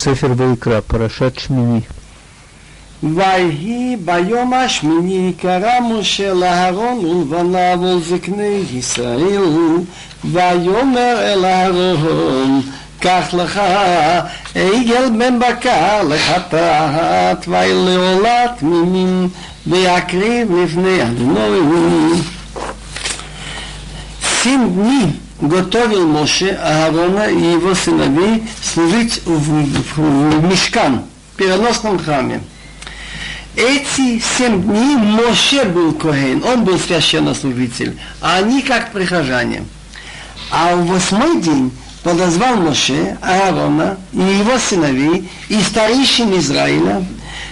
ספר ויקרא, פרשת שמיני. ויהי ביום השמיני קרא משה לאהרון ולבניו ולזקני ישראל ויאמר אל אהרון קח לך עגל בן בקר לחטאת ולעולת מימים ויקריב לפני אדוני שים בני готовил Моше Аарона и его сыновей служить в, в, в Мешкан, в переносном храме. Эти семь дней Моше был Коген, он был священнослужитель, а они как прихожане. А в восьмой день подозвал Моше Аарона и его сыновей и старейшин Израиля,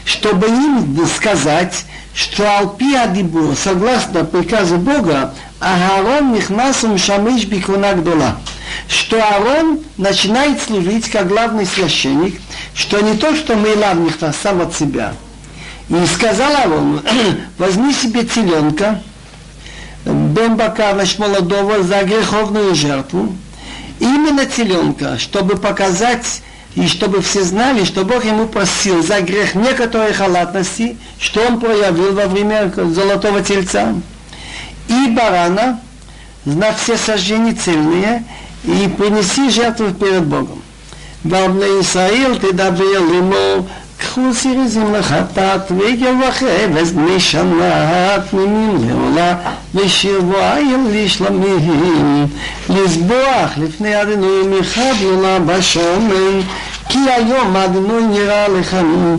чтобы им сказать, что Алпи Адибур, согласно приказу Бога, Аарон Нихнасум Шамиш Бикуна Гдола, что Аарон начинает служить как главный священник, что не то, что Мейлав Нихнас сам от себя – и сказала он, возьми себе теленка, бен значит, молодого, за греховную жертву, именно теленка, чтобы показать и чтобы все знали, что Бог ему просил за грех некоторой халатности, что он проявил во время золотого тельца, и барана, на все сожжения цельные, и принеси жертву перед Богом. Бабна Исраил, ты добавил ему קחו סיריזים לחטאת ועגל וחבז בני שנה תמימים לעולה ושירבו עיל לשלמים לזבוח לפני אדינוי מחד עולה בשמן כי היום אדינוי נראה לכם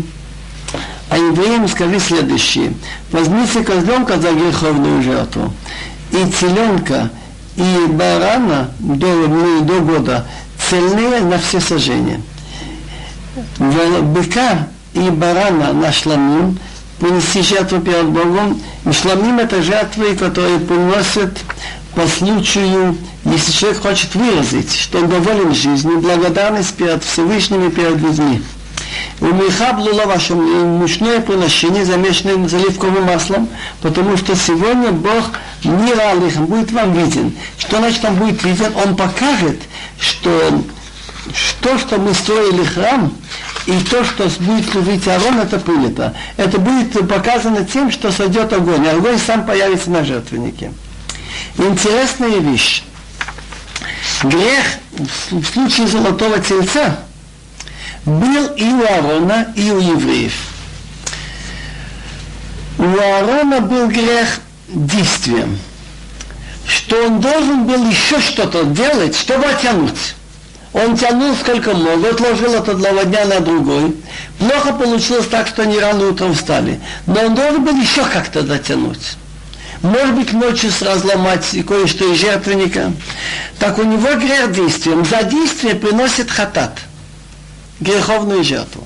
А евреям скажи следующее. Возьмите козленка за греховную жертву, и теленка, и барана до, до года цельные на все сожжения быка и барана на шламим, принести жертву перед Богом. И шламим это жертвы, которые приносят по случаю, если человек хочет выразить, что он доволен жизнью, благодарность перед Всевышним и перед людьми. У меха было ваше мучное приношение, замешанное заливковым маслом, потому что сегодня Бог не ралихом будет вам виден. Что значит он будет виден? Он покажет, что то, что мы строили храм, и то, что будет служить Арон, это принято. Это будет показано тем, что сойдет огонь, а огонь сам появится на жертвеннике. Интересная вещь. Грех в случае золотого тельца был и у Аарона, и у евреев. У Аарона был грех действием, что он должен был еще что-то делать, чтобы оттянуть. Он тянул сколько мог, отложил от одного дня на другой. Плохо получилось так, что они рано утром встали. Но он должен был еще как-то дотянуть. Может быть, ночью разломать кое-что из жертвенника. Так у него грех действием. За действие приносит хатат. Греховную жертву.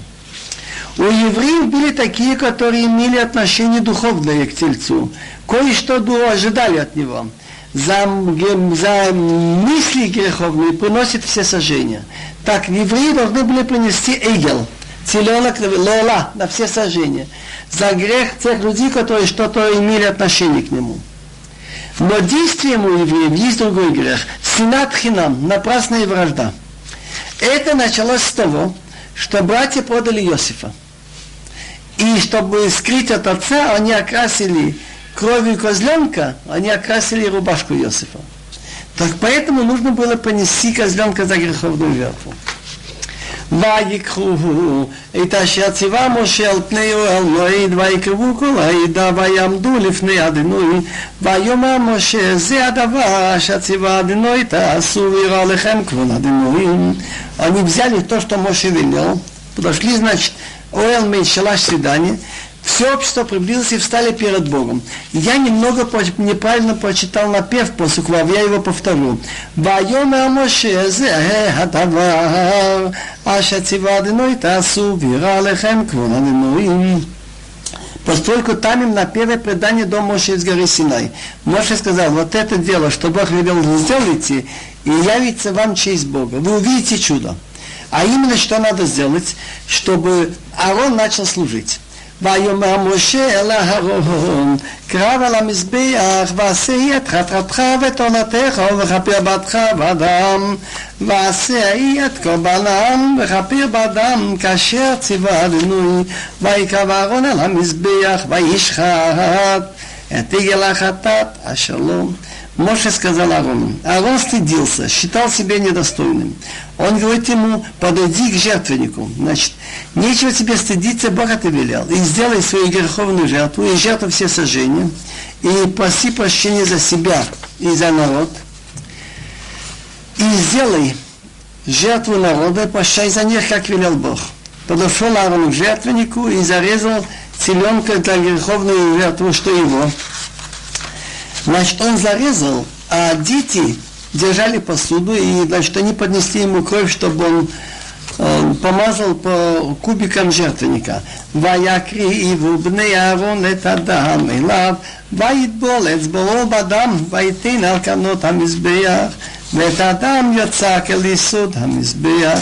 У евреев были такие, которые имели отношение духовное к тельцу. Кое-что ожидали от него за, за мысли греховные приносит все сожжения. Так, евреи должны были принести эгел, теленок лола на все сожжения. За грех тех людей, которые что-то имели отношение к нему. Но действием у евреев есть другой грех. Синат хинам, напрасная вражда. Это началось с того, что братья продали Иосифа. И чтобы скрыть от отца, они окрасили кровью козленка, они окрасили рубашку Иосифа. Так поэтому нужно было понести козленка за греховную жертву. ויקחו את אשר ציווה משה על פני אוהל מועד ויקרבו כל העדה ויעמדו לפני אדינוי ויאמר משה זה הדבר אשר ציווה אדינוי תעשו ויראה לכם כבוד אדינוי они взяли то, что Моше велел, подошли, значит, Оэл началось свидание, все общество приблизилось и встали перед Богом. Я немного неправильно прочитал напев после клав, я его повторю. Вайомер Моше зе э хадавар, аша цивадиной тасу вира лехем квонадиной. Поскольку там им на первое предание дом Моше из горы Синай. Моше сказал, вот это дело, что Бог велел сделайте, и явится вам честь Бога. Вы увидите чудо. А именно, что надо сделать, чтобы Арон начал служить. ויאמר משה אל אהרון, קרב על המזבח, ועשה את חטאתך ואת עונתך, וכפר בתך בדם, ועשה היא את קורבנם, וכפר בדם, כאשר ציווה אדינוי, ויקרב אהרון על המזבח, וישחט את עגל החטאת, השלום. Моше сказал Аарону. Аарон стыдился, считал себя недостойным. Он говорит ему, подойди к жертвеннику. Значит, нечего тебе стыдиться, Бог это велел. И сделай свою греховную жертву, и жертву все сожжения, и проси прощения за себя и за народ. И сделай жертву народа, прощай за них, как велел Бог. Подошел Аарон к жертвеннику и зарезал теленка для греховной жертвы, что его. Значит, он зарезал, а дети держали посуду, и, значит, они поднесли ему кровь, чтобы он э, помазал по кубикам жертвенника. ויקריבו בני אהרון את הדם אליו, ויטבול אצבעו בדם, ויתן על כנות המזבח, ואת הדם יצק אל יסוד המזבח,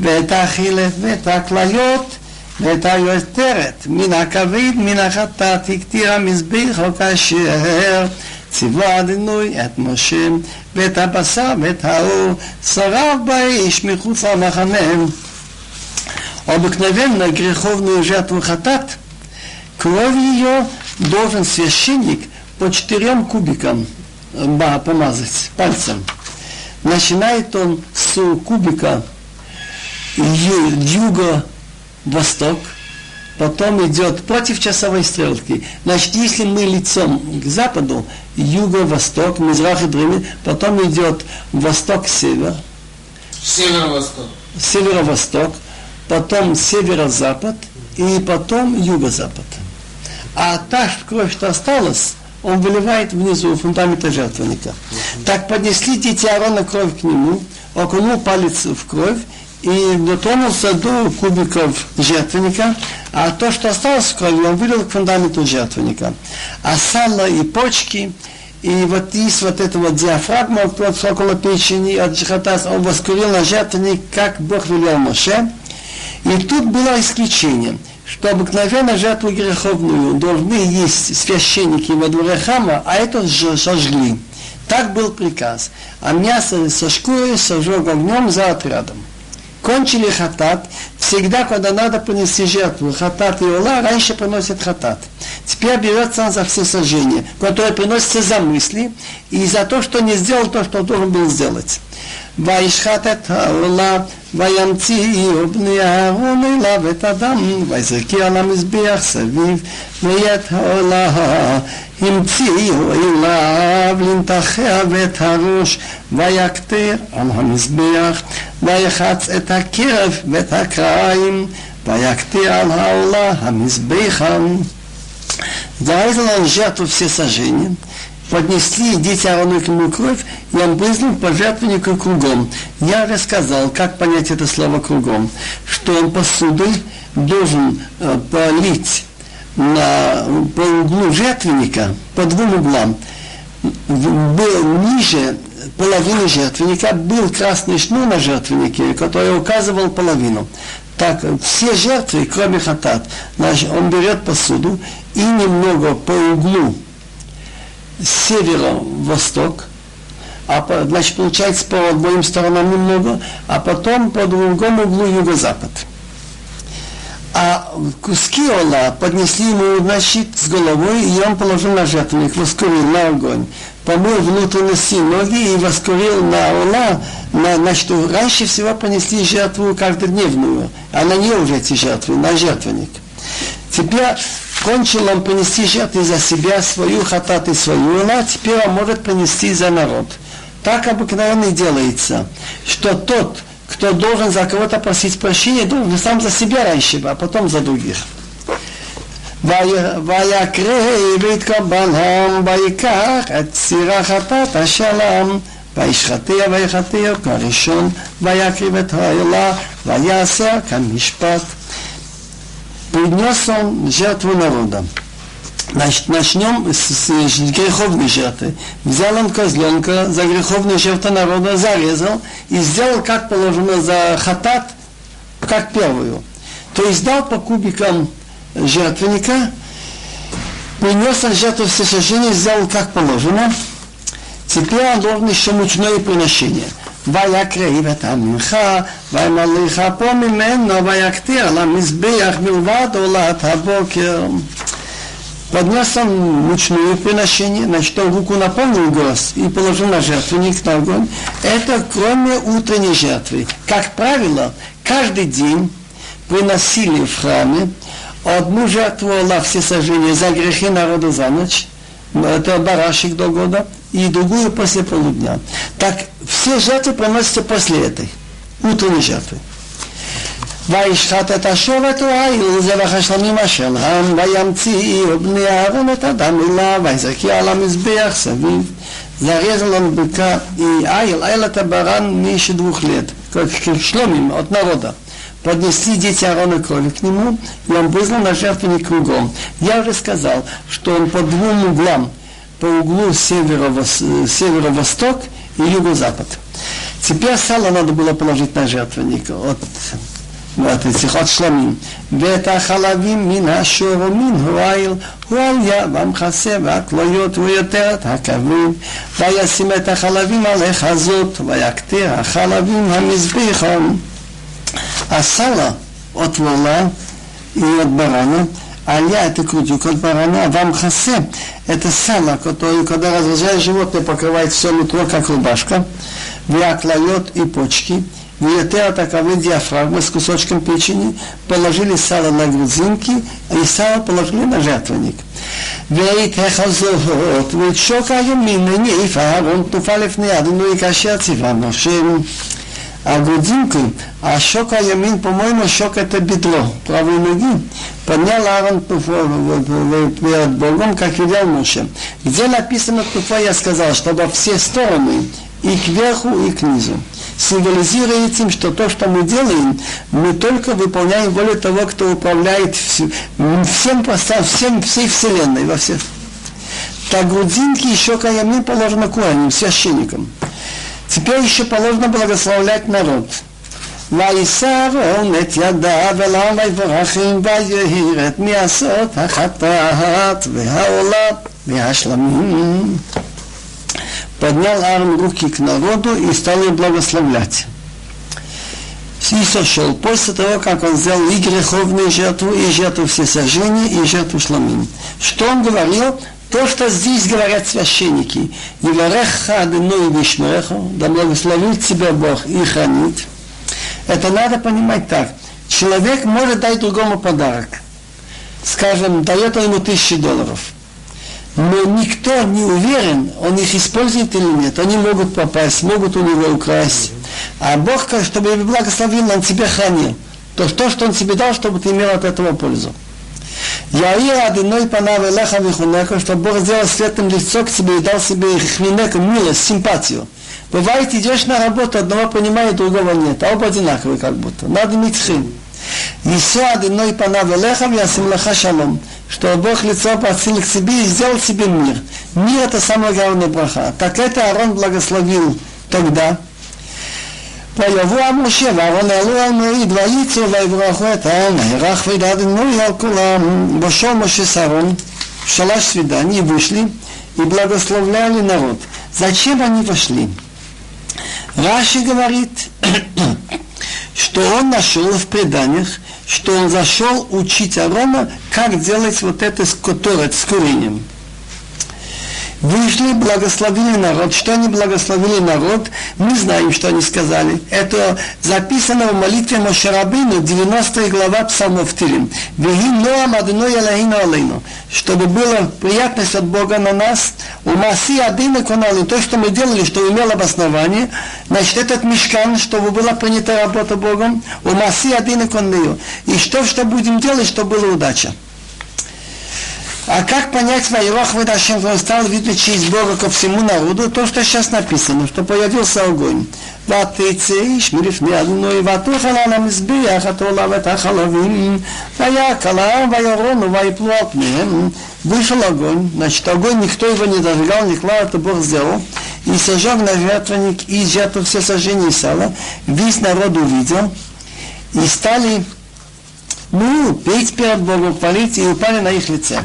ואת החילף ואת הכליות, ואת היותרת מן הכבד מן החטאת הקטיר המזבח או כאשר ציווה אדינוי את משה ואת הבשר ואת האור שרף באש מחוץ למחנה. Обыкновенно греховную жертву хатат, кровь ее должен священник по четырем кубикам помазать пальцем. Начинает он с кубика юго-восток, потом идет против часовой стрелки. Значит, если мы лицом к западу, юго-восток, мизрах и древний, потом идет восток-север. Северо-восток. Северо-восток, потом северо-запад и потом юго-запад. А та кровь, что осталась, он выливает внизу фундамента жертвенника. Так поднесли дети Аарона кровь к нему, окунул палец в кровь и дотронулся до кубиков жертвенника, а то, что осталось в крови, он вылил к фундаменту жертвенника. А сало и почки, и вот из вот этого диафрагма, около печени от джихатас, он воскурил на жертвенник, как Бог велел Моше. И тут было исключение, что обыкновенно жертву греховную должны есть священники во дворе храма, а это сожгли. Так был приказ. А мясо со шкурой сожег огнем за отрядом кончили хатат, всегда, когда надо принести жертву, хатат и ола, раньше приносят хатат. Теперь берется он за все сожжения, которые приносятся за мысли и за то, что не сделал то, что должен был сделать. וישחט את העולה, וימציאו בני אהרון אליו את הדם, ויזרקי על המזבח סביב, ואת העולה המציאו אליו לנתחיה ואת הראש, ויקטר על המזבח, ויחץ את הקרב ואת הקרעים, ויקטר על העולה המזבחה. Зарезал он жертву все сожжения, поднесли дети Аарону к нему кровь, и он брызнул по жертвеннику кругом. Я рассказал, как понять это слово кругом, что он посудой должен э, полить на, по углу жертвенника, по двум углам. Был ниже половины жертвенника был красный шнур на жертвеннике, который указывал половину. Так, все жертвы, кроме хатат, значит, он берет посуду и немного по углу северо-восток, а, значит, получается по обоим сторонам немного, а потом по другому углу юго-запад. А куски ола поднесли ему, значит, с головой, и он положил на жертвенник, воскурил на огонь. Помыл внутренности ноги и воскурил на ола, на, значит, раньше всего понесли жертву каждодневную, а на нее уже эти жертвы, на жертвенник. Теперь кончил он принести жертвы за себя, свою хатат и свою, а теперь он может принести за народ. Так обыкновенно и делается, что тот, кто должен за кого-то просить прощения, должен сам за себя раньше, а потом за других. ויקרב את קורבנם ויקח את סיר החטאת השלם וישחטיה ויחטיה כראשון ויקריב את העילה ויעשה כמשפט. Принес он жертву народа. Значит, начнем с, с греховной жертвы. Взял он козленка за греховную жертву народа, зарезал и сделал, как положено, за хатат, как первую. То есть дал по кубикам жертвенника, принес на жертву все сожжения, сделал как положено. Теперь он должен еще мучное приношение. ויקריב את המנחה, וימליך פה ממנו, ויקטיר למזבח מלבד עולת הבוקר. Поднес он мучное приношение, значит, он руку наполнил гроз и положил на жертвенник на огонь. Это кроме утренней жертвы. Как правило, каждый день приносили в храме одну жертву Аллах все сожжения за грехи народа за ночь, это барашек до года, и другую после полудня. Так все жертвы приносятся после этой, утренней жертвы. וישחט את השור העיל זבח השלמים אשר להם וימציאו בני אהרון את הדם אליו ויזרקי על המזבח סביב зарезал он быка и Айл, Айл это баран меньше двух лет, как шломим от народа. Поднесли дети Аарона крови к нему, и он вызвал на жертвенник кругом. Я уже сказал, что он по двум углам, по углу северо-восток и юго-запад. Теперь сало надо было положить на жертвенник от שיחות שלמים, ואת החלבים מן השור ומן הועיל, הועליה במכסה והכלויות ויותר את הכבוד, וישים את החלבים על החזות, ויקטיר החלבים המזביחון. הסלה от вола и от барана, Алья это крутик от барана, а вам хасе это сало, которое, когда разрезаешь животное, покрывает все нутро, как рубашка, вяклает и почки, Виетер таковы диафрагмы с кусочком печени, положили сало на грузинки, и сало положили на жертвенник. ויתך הזאת, ותשוק הימין הניף אהרון תנופה לפני אדוני כאשר ציווה משה. А грудинку, а щека ямин, по-моему, щек это бедро правой ноги. Поднял Аарон перед Богом, как велел Моше. Где написано туфа, я сказал, чтобы все стороны, и кверху, и к низу символизируя этим, что то, что мы делаем, мы только выполняем волю того, кто управляет всем, всем всей Вселенной, во всех. Так грудинки еще каямим положено куаним, священникам. Теперь еще положено благословлять народ. ויסר און את ידיו אליו ויברכם ויהיר את מעשות החטאת והעולה והשלמים поднял Аарон руки к народу и стал им благословлять. И сошел после того, как он сделал и греховную жертву, и жертву всесожжения, и жертву шламим. Что он говорил? То, что здесь говорят священники. Евареха адыну и вишмереха, да благословит тебя Бог и хранит. Это надо понимать так. Человек может дать другому подарок. Скажем, дает ему тысячи долларов но никто не уверен, он их использует или нет. Они могут попасть, могут у него украсть. А Бог, чтобы благословил, Он тебе хранил. То, то, что Он тебе дал, чтобы ты имел от этого пользу. Я и одной панав элеха вихунека, чтобы Бог сделал светлым лицо к тебе и дал себе хвинека, милость, симпатию. Бывает, идешь на работу, одного понимает, другого нет, а оба одинаковые как будто. Надо иметь хрень. Исо одной панав элеха вясим леха шалом что Бог лицо обратил к себе и сделал себе мир. Мир это самая главная браха. Так это Аарон благословил тогда. ויבוא משה ואהרון העלו על מריד ויצאו ויברכו את העם וירח וידדנו על כולם. Вошел Моше с Аарон в шалаш свиданий, вышли и благословляли народ. Зачем они вошли? Раши говорит, что он нашел в преданиях, что он зашел учить Арона, как делать вот это с которой, с курением вышли, благословили народ. Что они благословили народ? Мы знаем, что они сказали. Это записано в молитве Мошарабину, 90 глава Псалмов Тилим. Алейну. Чтобы была приятность от Бога на нас. У маси адына конали. То, что мы делали, что имело обоснование. Значит, этот мешкан, чтобы была принята работа Богом. У маси адына конали. И что, что будем делать, чтобы была удача. А как понять Вайрох Выдашем, он стал видно честь Бога ко всему народу, то, что сейчас написано, что появился огонь. ותצא איש מלפני אדוני ותאכל על המזבח התעולה ואת החלבים ויקלה וירונו ויפלו על פניהם вышел огонь, значит огонь никто его не дожигал, не клал, это Бог сделал, и сожег на жертвенник и жертву все сожжения сала, весь народ увидел, и стали ну, петь перед Богом, хвалить, и упали на их лице.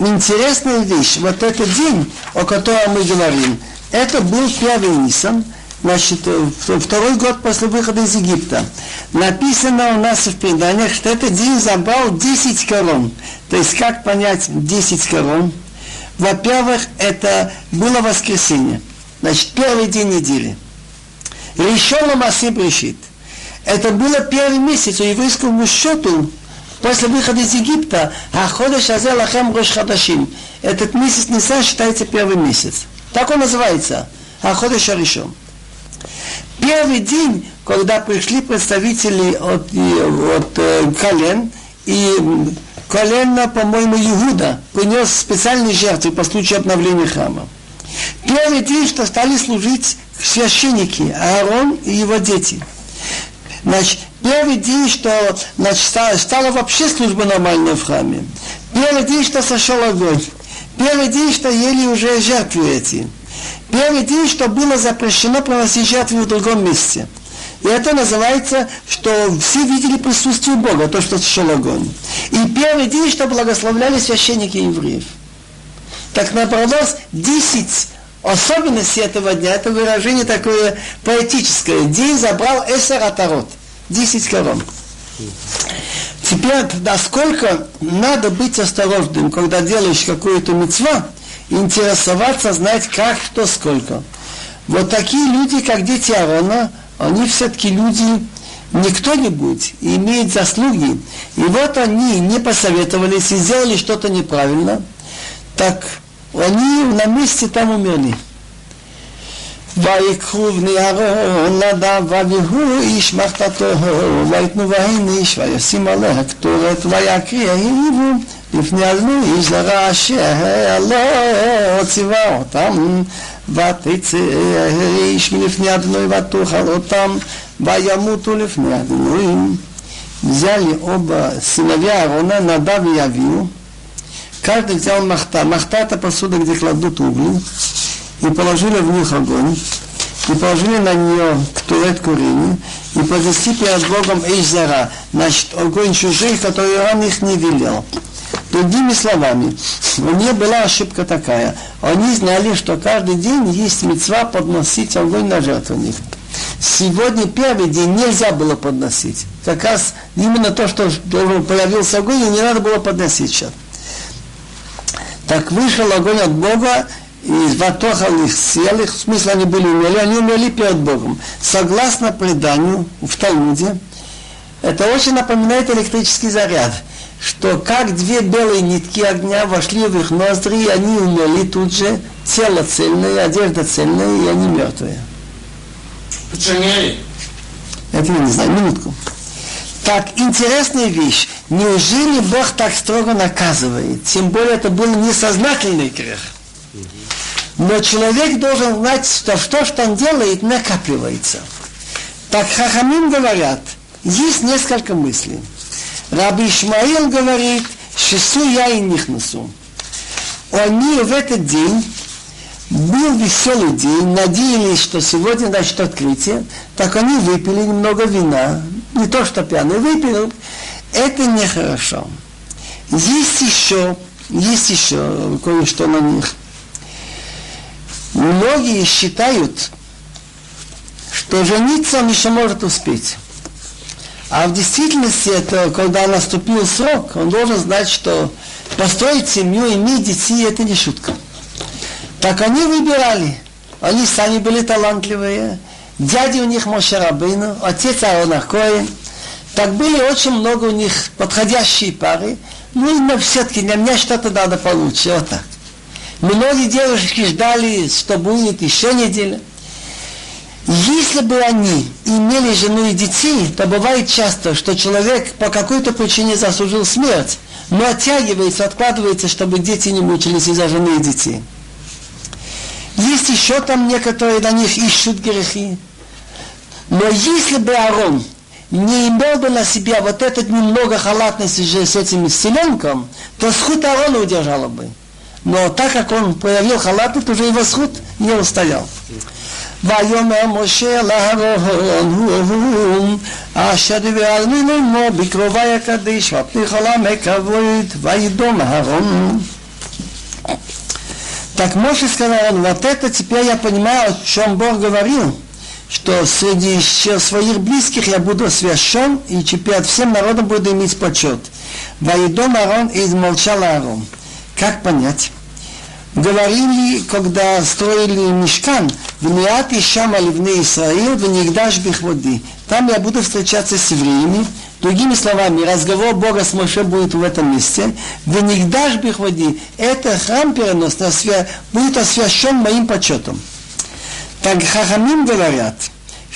Интересная вещь, вот этот день, о котором мы говорим, это был первый Нисан, значит, второй год после выхода из Египта. Написано у нас в преданиях, что этот день забрал 10 корон. То есть, как понять 10 корон? Во-первых, это было воскресенье. Значит, первый день недели. Решено Маси решит. Это было первый месяц у еврейскому счету после выхода из Египта. А ходыш азе лахем рош хадашим. Этот месяц Нисан считается первый месяц. Так он называется. А ходыш решен. Первый день, когда пришли представители от, от э, колен, и колено, по-моему, Иуда принес специальные жертвы по случаю обновления храма. Первый день, что стали служить священники, Аарон и его дети. Значит, первый день, что значит, стала, вообще служба нормальная в храме. Первый день, что сошел огонь. Первый день, что ели уже жертвы эти. Первый день, что было запрещено приносить жертвы в другом месте. И это называется, что все видели присутствие Бога, то, что сошел огонь. И первый день, что благословляли священники евреев. Так наоборот, 10 особенностей этого дня, это выражение такое поэтическое. День забрал эсер атарот, 10 корон. Теперь, насколько надо быть осторожным, когда делаешь какую-то мецва, интересоваться, знать как, что, сколько. Вот такие люди, как дети Аарона, они все-таки люди не кто-нибудь, имеют заслуги. И вот они не посоветовались и сделали что-то неправильно, так они на месте там умерли. ויקחו בני אהרון נדב ואביהו איש מחתתו ויתנו בהן איש וישים עליה קטורת ויקריא העיבו לפני אדמו איש זרע אשר לא ציווה אותם ותצא איש מלפני אדנוי ותאכל אותם וימותו לפני אדנוי взяли оба сыновья Аарона, Надав и Явию, каждый взял махта. Махта это посуда, где кладут угли, И положили в них огонь, и положили на нее ктурет курени, и поднесли перед Богом Эйзера, значит, огонь чужих, который он их не велел. Другими словами, у них была ошибка такая. Они знали, что каждый день есть мецва подносить огонь на жертвенник. Сегодня первый день нельзя было подносить. Как раз именно то, что появился огонь, не надо было подносить сейчас. Так вышел огонь от Бога, и ватохал их, съел их, в смысле они были умели, они умели перед Богом. Согласно преданию в Талмуде, это очень напоминает электрический заряд что как две белые нитки огня вошли в их ноздри, и они умерли тут же, тело цельное, одежда цельная, и они мертвые. Починили? Это я не знаю, минутку. Так, интересная вещь. Неужели Бог так строго наказывает? Тем более это был несознательный грех. Но человек должен знать, что то, что он делает, накапливается. Так Хахамим говорят, есть несколько мыслей. Раби Ишмаил говорит, шесу я и нихнасу. Они в этот день был веселый день, надеялись, что сегодня значит открытие, так они выпили немного вина, не то что пьяные, выпили, это нехорошо. Есть еще, есть еще кое-что на них. Многие считают, что жениться он еще может успеть. А в действительности это, когда наступил срок, он должен знать, что построить семью, иметь детей, это не шутка. Так они выбирали. Они сами были талантливые. Дяди у них Моше Рабейну, отец Аарон Коэн. Так были очень много у них подходящие пары. Ну, но все-таки для меня что-то надо получше. Вот так. Многие девушки ждали, что будет еще неделя. Если бы они имели жену и детей, то бывает часто, что человек по какой-то причине заслужил смерть, но оттягивается, откладывается, чтобы дети не мучились из-за жены и детей. Есть еще там некоторые на них ищут грехи. Но если бы Арон не имел бы на себя вот этот немного халатности же с этим исцеленком, то сход Арона удержала бы. Но так как он проявил халатность, уже его сход не устоял. ויאמר משה לאהרון הוא הוא אשר דיברנו לאמו בקרובי הקדיש ופני כל עמק כבוד וידום אהרון Так Моше сказал, вот это теперь я понимаю, о чем Бог говорил, что среди своих близких я буду освящен, и теперь всем народам буду иметь почет. Воедом Аарон и измолчал Аарон. Как понять? Говорили, когда строили мешкан, Вниат и Шама Ливне Исраил, Внигдаш Бихводи. Там я буду встречаться с евреями. Другими словами, разговор Бога с Моше будет в этом месте. Внигдаш Бихводи. Это храм переносный будет освящен моим почетом. Так Хахамим говорят,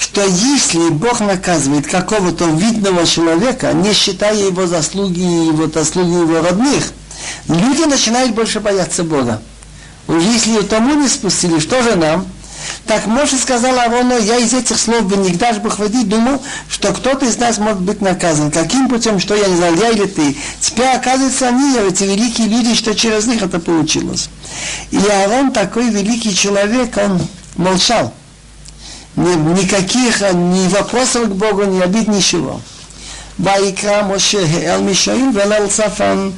что если Бог наказывает какого-то видного человека, не считая его заслуги, его заслуги его родных, люди начинают больше бояться Бога. Уже если тому не спустили, что же нам? Так Моше сказал Аарону, я из этих слов бы никогда бы хватить, думал, что кто-то из нас может быть наказан. Каким путем, что я не знал, я или ты. Теперь оказывается они, эти великие люди, что через них это получилось. И Аарон такой великий человек, он молчал. Никаких ни вопросов к Богу, ни обид, ничего. ויקרא משה אל מישאל ואל צפן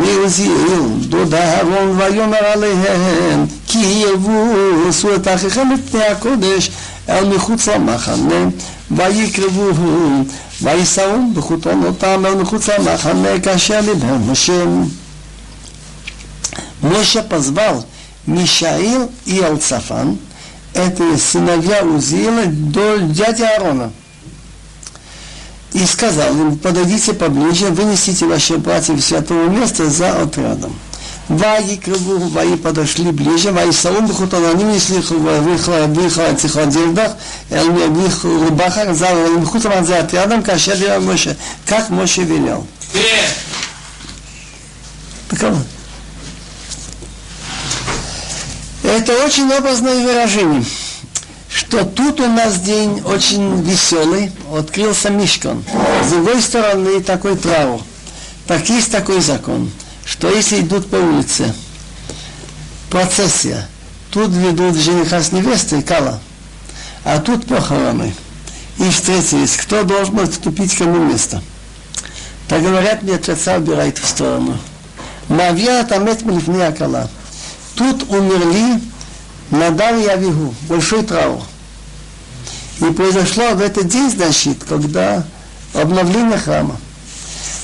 ויוזיעו דוד אהרון ויאמר עליהם כי יבוסו את אחיכם לפני הקודש אל מחוץ למחנה ויקרבוהו ויישאו בחוטונותם אל מחוץ למחנה כאשר דיבר משה משה פזבל משעיר אי על צפן את סנביה עוזיאל דוד יד אהרונה и сказал им, подойдите поближе, вынесите ваши братья в святое место за отрядом. Ваги крыву, ваи подошли ближе, ваи саум бхутон, они несли выхла этих одеждах, в их рубахах, за бхутон за отрядом, кашер делал Моше, как Моше велел. Это очень образное выражение что тут у нас день очень веселый, открылся Мишкан. С другой стороны такой траур. Так есть такой закон, что если идут по улице, процессия, тут ведут жениха с невестой, кала, а тут похороны. И встретились, кто должен отступить кому место. Так говорят, мне отца убирает в сторону. Мавья млифни акала. Тут умерли Надар и Авигу, большой траур. И произошло в этот день, значит, когда обновление храма.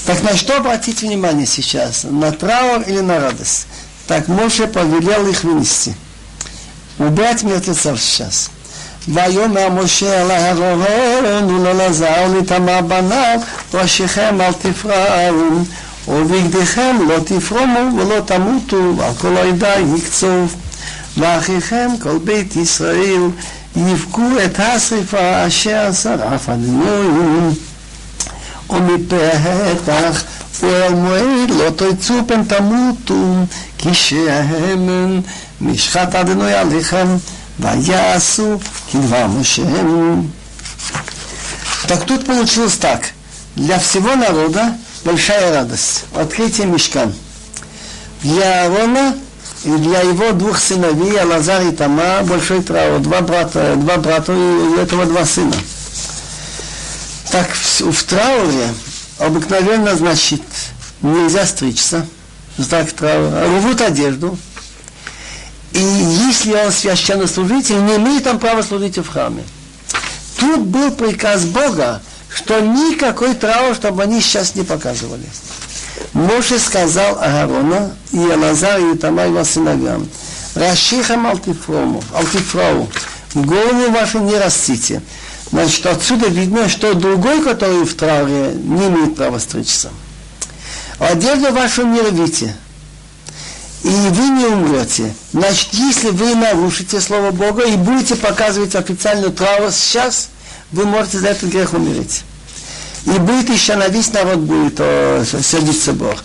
Так на что обратить внимание сейчас? На траур или на радость? Так Моше повелел их вынести. Убрать мертвецов сейчас. ויאמר משה אל אהרון ולאלעזר ולתמר בניו ראשיכם אל תפרעו ובגדיכם לא תפרומו ולא תמותו ועל כל העדה יקצוב ואחיכם כל בית ישראל יבכו את השרפה אשר שרף אדינוי ומפתח ואל מועד לא תצאו פן תמותו כי שהמן משחת אדינוי עליכם ויעשו כדבר משה. Так тут получилось так. Для всего народа большая радость. Открытие мешкан. Для Аарона и для его двух сыновей, Алазар и Тама, большой траур, два брата, два брата и у этого два сына. Так в, в трауре обыкновенно, значит, нельзя стричься, знак траура, рвут одежду, и если он священнослужитель, не имеет там права служить в храме. Тут был приказ Бога, что никакой траур, чтобы они сейчас не показывали. Моше сказал Аарону и Алазар и Тамар его сыновьям, Рашихам алтифрому, алтифрау, голову вашу не растите. Значит, отсюда видно, что другой, который в трауре, не имеет права стричься. Одежду вашу не рвите, и вы не умрете. Значит, если вы нарушите Слово Бога и будете показывать официальную траву сейчас, вы можете за этот грех умереть. И будет еще на весь народ будет о, сердиться Бог.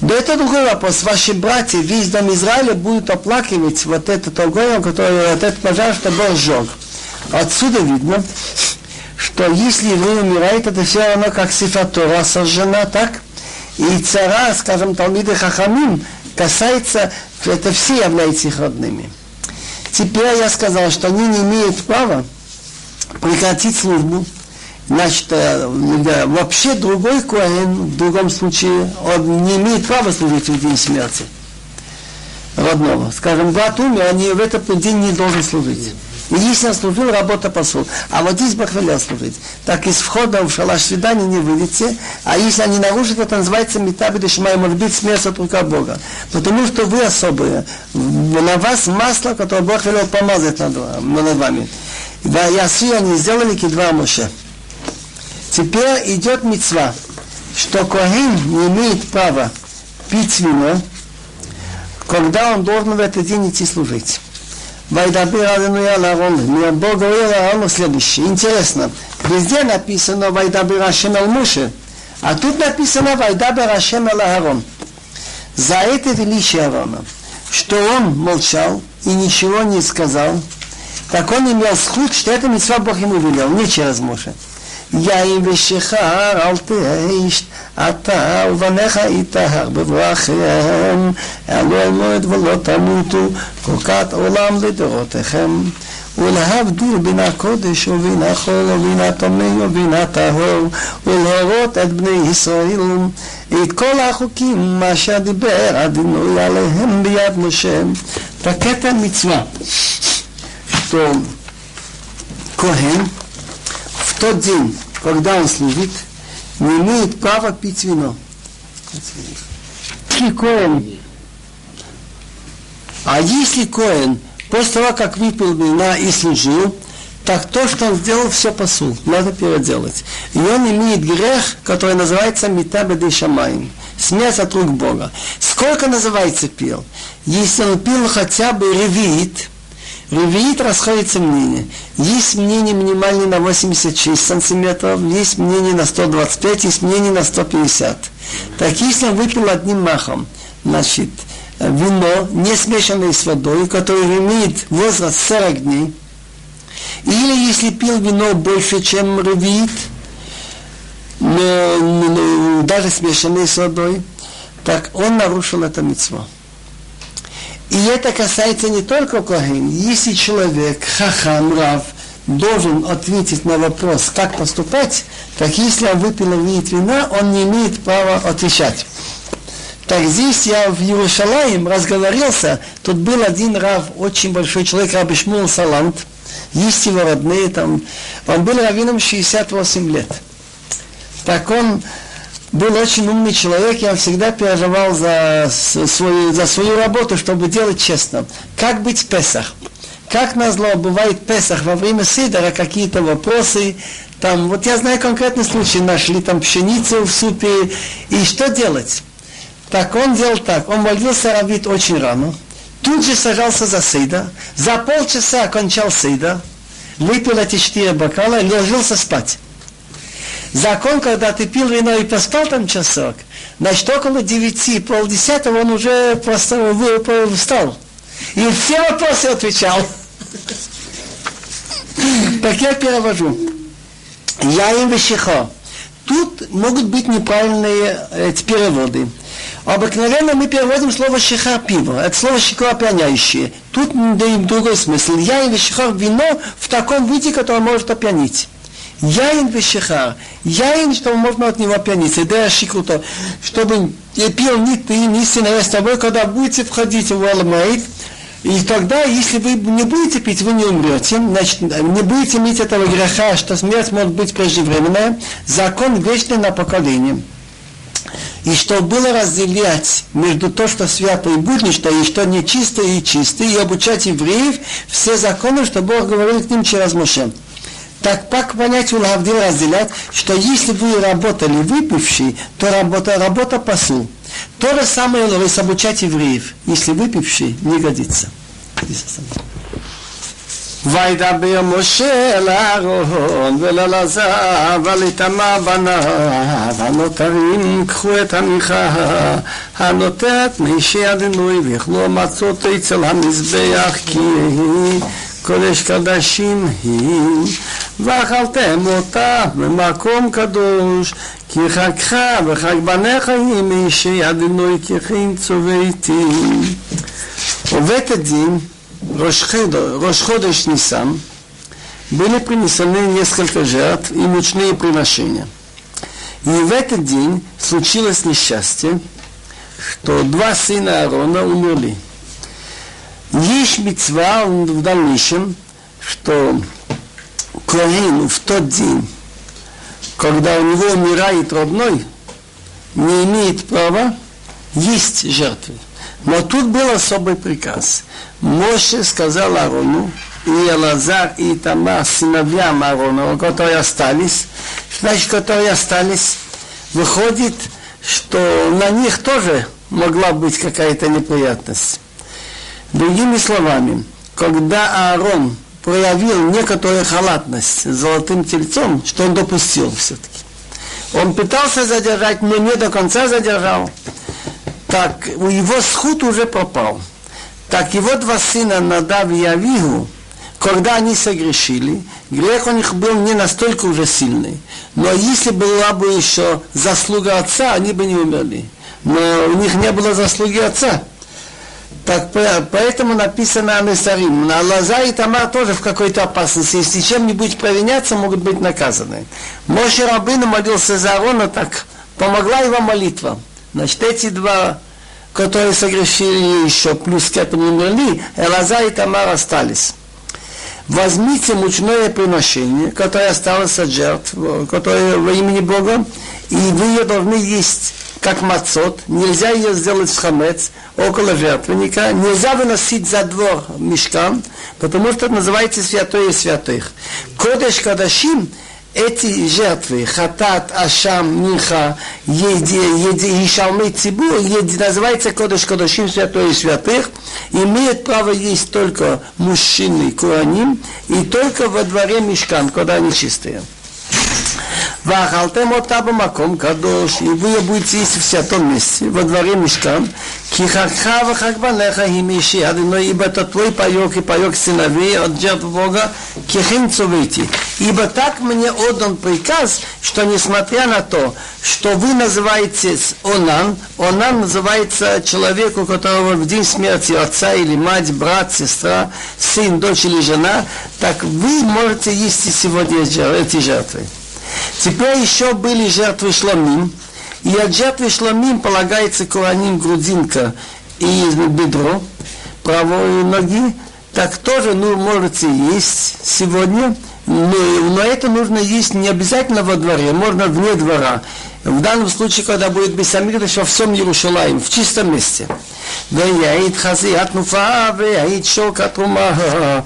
Да это другой вопрос. Ваши братья, весь дом Израиля будут оплакивать вот этот огонь, который, вот этот пожар, что Бог сжег. Отсюда видно, что если вы умираете, это все равно как сифатора сожжена, так? И цара, скажем, Талмиды Хахамим, касается, это все являются их родными. Теперь я сказал, что они не имеют права прекратить службу. Значит, э, вообще другой Коэн, в другом случае, он не имеет права служить в день смерти родного. Скажем, брат умер, они в этот день не должен служить. Единственное, служил, работа посол. А вот здесь похвалял служить. Так из входа в шалаш свидания не выйдете, а если они нарушат, это называется метаби дешмай, может быть, смерть от рука Бога. Потому что вы особые. На вас масло, которое Бог велел помазать над, над вами. Да, ясы они сделали кидва Моше. Теперь идет мецва, что Коин не имеет права пить вино, когда он должен в этот день идти служить. Вайдабир Алину Аларон. Бог говорил Аарону следующее. Интересно. Везде написано Вайдабир Ашем Ал. А тут написано Вайдабир Ашем Ал Аарон. За это величие Аарона, что он молчал и ничего не сказал, так он имел схуд, что это митцва Бог ему велел, не через Моше. יין ושיכר אל תאש, אתה ובניך יטהר בבואכם, אלו אל ולא תמותו, חוקת עולם לדורותיכם. ולהבדיל בין הקודש ובין החול ובין הטמא ובין הטהור, ולהורות את בני ישראל את כל החוקים מה שדיבר הדינוי עליהם ביד משה. רק מצווה. טוב, כהן в тот день, когда он служит, не имеет права пить вино. Если Коэн, а если Коэн после того, как выпил вина и служил, так то, что он сделал, все посул. Надо переделать. И он имеет грех, который называется Митабеды Шамаем. Смерть от рук Бога. Сколько называется пил? Если он пил хотя бы ревит, Ревиит расходится мнение. Есть мнение минимальное на 86 сантиметров, есть мнение на 125, есть мнение на 150. Так если он выпил одним махом, значит, вино, не смешанное с водой, которое имеет возраст 40 дней, или если пил вино больше, чем ревиит, но, но, даже смешанное с водой, так он нарушил это митцво. И это касается не только Коген. Если человек, хахам, рав, должен ответить на вопрос, как поступать, так если он выпил вид вина, он не имеет права отвечать. Так здесь я в Иерусалиме разговорился, тут был один рав, очень большой человек, Раби Шмул Салант, есть его родные там, он был раввином 68 лет. Так он был очень умный человек, я всегда переживал за свою, за свою работу, чтобы делать честно. Как быть в Песах? Как назло бывает Песах во время Сидора, какие-то вопросы, там, вот я знаю конкретный случай, нашли там пшеницу в супе, и что делать? Так он делал так, он молился Равит очень рано, тут же сажался за Сейда, за полчаса окончал Сейда, выпил эти четыре бокала и ложился спать. Закон, когда ты пил вино и поспал там часок, значит, около девяти, полдесятого он уже просто встал. И все вопросы отвечал. Так я перевожу. Я им вещихо. Тут могут быть неправильные эти переводы. Обыкновенно мы переводим слово шиха пиво. Это слово щекла опьяняющее. Тут даем другой смысл. Я и вещихар вино в таком виде, которое может опьянить. Яин вещиха. Яин, чтобы можно от него опьяниться. Да, шикрута. Чтобы не пил ни ты, ни сыновья с тобой, когда будете входить в Аламайт, и тогда, если вы не будете пить, вы не умрете, значит, не будете иметь этого греха, что смерть может быть преждевременная, закон вечный на поколение. И что было разделять между то, что свято и буднично, и что нечисто и чисто, и обучать евреев все законы, что Бог говорил к ним через Моше. Так как понять у Лавдил разделять, что если вы работали выпивший, то работа, работа посу. То же самое ловец обучать евреев. Если выпивший, не годится. וידבר משה אל אהרון ולעזר ולתמה בניו הנותרים קחו את המנחה הנותרת מי שידנוי ויאכלו מצות אצל המזבח כי קודש קדשים היא, ואכלתם אותה במקום קדוש, כי חגך וחג בניך היא מי שידנו ככין צוויתי. В этот день Рошходыш Нисан были принесены несколько жертв и мучные приношения. И в этот день случилось несчастье, что два сына Аарона умерли. есть мецва в дальнейшем, что Коин в тот день, когда у него умирает родной, не имеет права есть жертвы. Но тут был особый приказ. Моше сказал Аарону, и Элазар, и Тамар, сыновьям Аарона, которые остались, значит, которые остались, выходит, что на них тоже могла быть какая-то неприятность. Другими словами, когда Аарон проявил некоторую халатность с золотым тельцом, что он допустил все-таки. Он пытался задержать, но не до конца задержал. Так его сход уже пропал. Так его два сына Надав и Авигу, когда они согрешили, грех у них был не настолько уже сильный. Но если была бы еще заслуга отца, они бы не умерли. Но у них не было заслуги отца. Так поэтому написано Анесарим. На Лаза и Тамар тоже в какой-то опасности. Если чем-нибудь провиняться, могут быть наказаны. Моше Рабыну молился за Арона, так помогла его молитва. Значит, эти два, которые согрешили еще, плюс к этому умерли, Элаза и Тамар остались. Возьмите мучное приношение, которое осталось от жертв, которое во имени Бога, и вы ее должны есть как мацот, нельзя ее сделать в хамец, около жертвенника, нельзя выносить за двор мешкан, потому что это называется святое святых. Кодеш Кадашим эти жертвы, хатат, ашам, миха, еди, еди, и называется кодеш кодашим святое святых, имеет право есть только мужчины, куаним, и только во дворе мешкан, когда они чистые. Вахалтем от маком кадош. И вы будете есть в святом месте, во дворе мешкам. Кихаха вахакбанеха имиши. Адино, ибо это твой паек и паек сыновей от жертв Бога. Кихинцу выйти. Ибо так мне отдан приказ, что несмотря на то, что вы называетесь Онан, Онан называется человеку, которого в день смерти отца или мать, брат, сестра, сын, дочь или жена, так вы можете есть сегодня эти жертвы. Теперь еще были жертвы шламим, и от жертвы шламим полагается кураним грудинка и бедро правой ноги, так тоже ну, можете есть сегодня, но, но это нужно есть не обязательно во дворе, можно вне двора. В данном случае, когда будет Бесамикдаш во всем Иерушалаим, в чистом месте. Да яид хази атнуфа, ве яид шок атрума,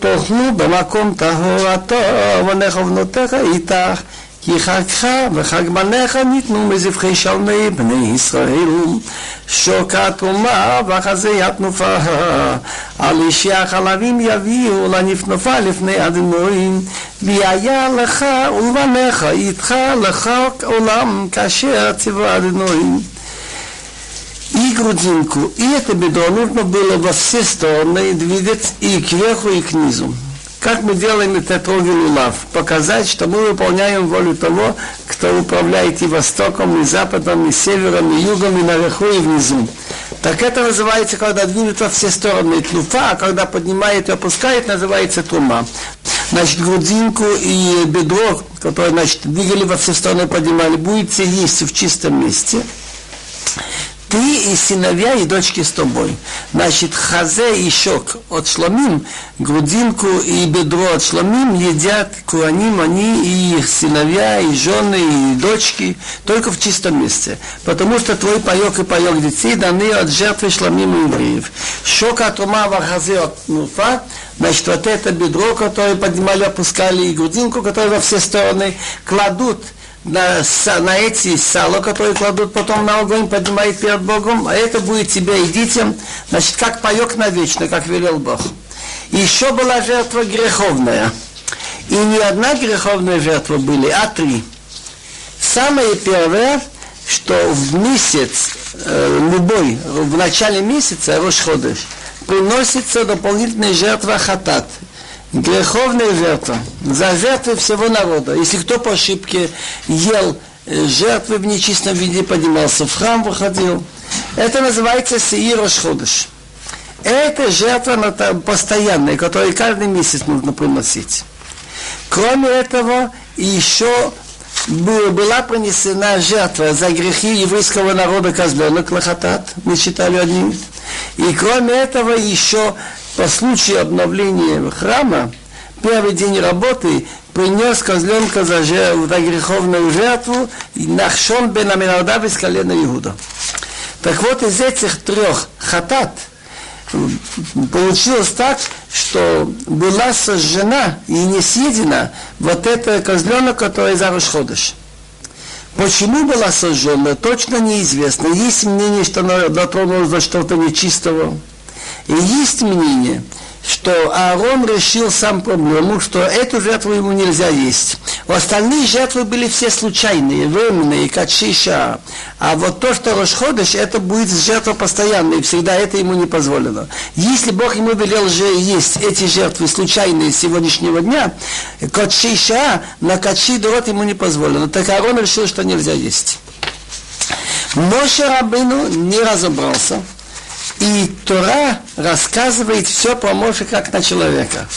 תאכלו במקום טהור הטוב ונכבנותיך איתך כי חגך וחג בניך ניתנו מזבחי שלמי בני ישראל. שוקה תרומה וחזי התנופה על אישי החלבים יביאו לנפנופה לפני אדמורים. והיה לך ולבניך איתך לך עולם כאשר ציווה אדמורים и грудинку. И это бедро нужно было во все стороны двигать и кверху, и к низу. Как мы делаем это трогин лав? Показать, что мы выполняем волю того, кто управляет и востоком, и западом, и севером, и югом, и наверху, и внизу. Так это называется, когда движет во все стороны тлуфа, а когда поднимает и опускает, называется тума. Значит, грудинку и бедро, которые, значит, двигали во все стороны, поднимали, будете есть в чистом месте ты и сыновья и дочки с тобой. Значит, хазе и щек от шломим, грудинку и бедро от шломим едят куаним, они и их сыновья, и жены, и дочки, только в чистом месте. Потому что твой паек и паек детей даны от жертвы шломим и евреев. Щек от ума хазе от нуфа, значит, вот это бедро, которое поднимали, опускали, и грудинку, которую во все стороны кладут – на, на эти сало, которые кладут потом на огонь, поднимает перед Богом, а это будет тебе и детям, значит, как паек навечно, как велел Бог. Еще была жертва греховная. И не одна греховная жертва были, а три. Самое первое, что в месяц, э, любой, в начале месяца, Рошходыш, приносится дополнительная жертва хатат греховная жертва, за жертвы всего народа. Если кто по ошибке ел э, жертвы в нечистом виде, поднимался в храм, выходил, это называется Сеир Ходыш. Это жертва постоянная, которую каждый месяц нужно приносить. Кроме этого, еще была принесена жертва за грехи еврейского народа козленок лохатат, мы читали одним. И кроме этого, еще по случаю обновления храма, первый день работы принес козленка за, жер- за греховную жертву и Нахшон бен Аминадав из колена Иуда. Так вот, из этих трех хатат получилось так, что была сожжена и не съедена вот эта козленок, который за Ходыш. Почему была сожжена, точно неизвестно. Есть мнение, что она дотронулась до что-то нечистого. И есть мнение, что Аарон решил сам проблему, что эту жертву ему нельзя есть. Остальные жертвы были все случайные, временные, как. А вот то, что Рошходыш, это будет жертва постоянная, и всегда это ему не позволено. Если Бог ему велел же есть эти жертвы случайные сегодняшнего дня, кот на качи дорот ему не позволено. Так Аарон решил, что нельзя есть. Моше Рабыну не разобрался. И Тора рассказывает все про Моше как на человека.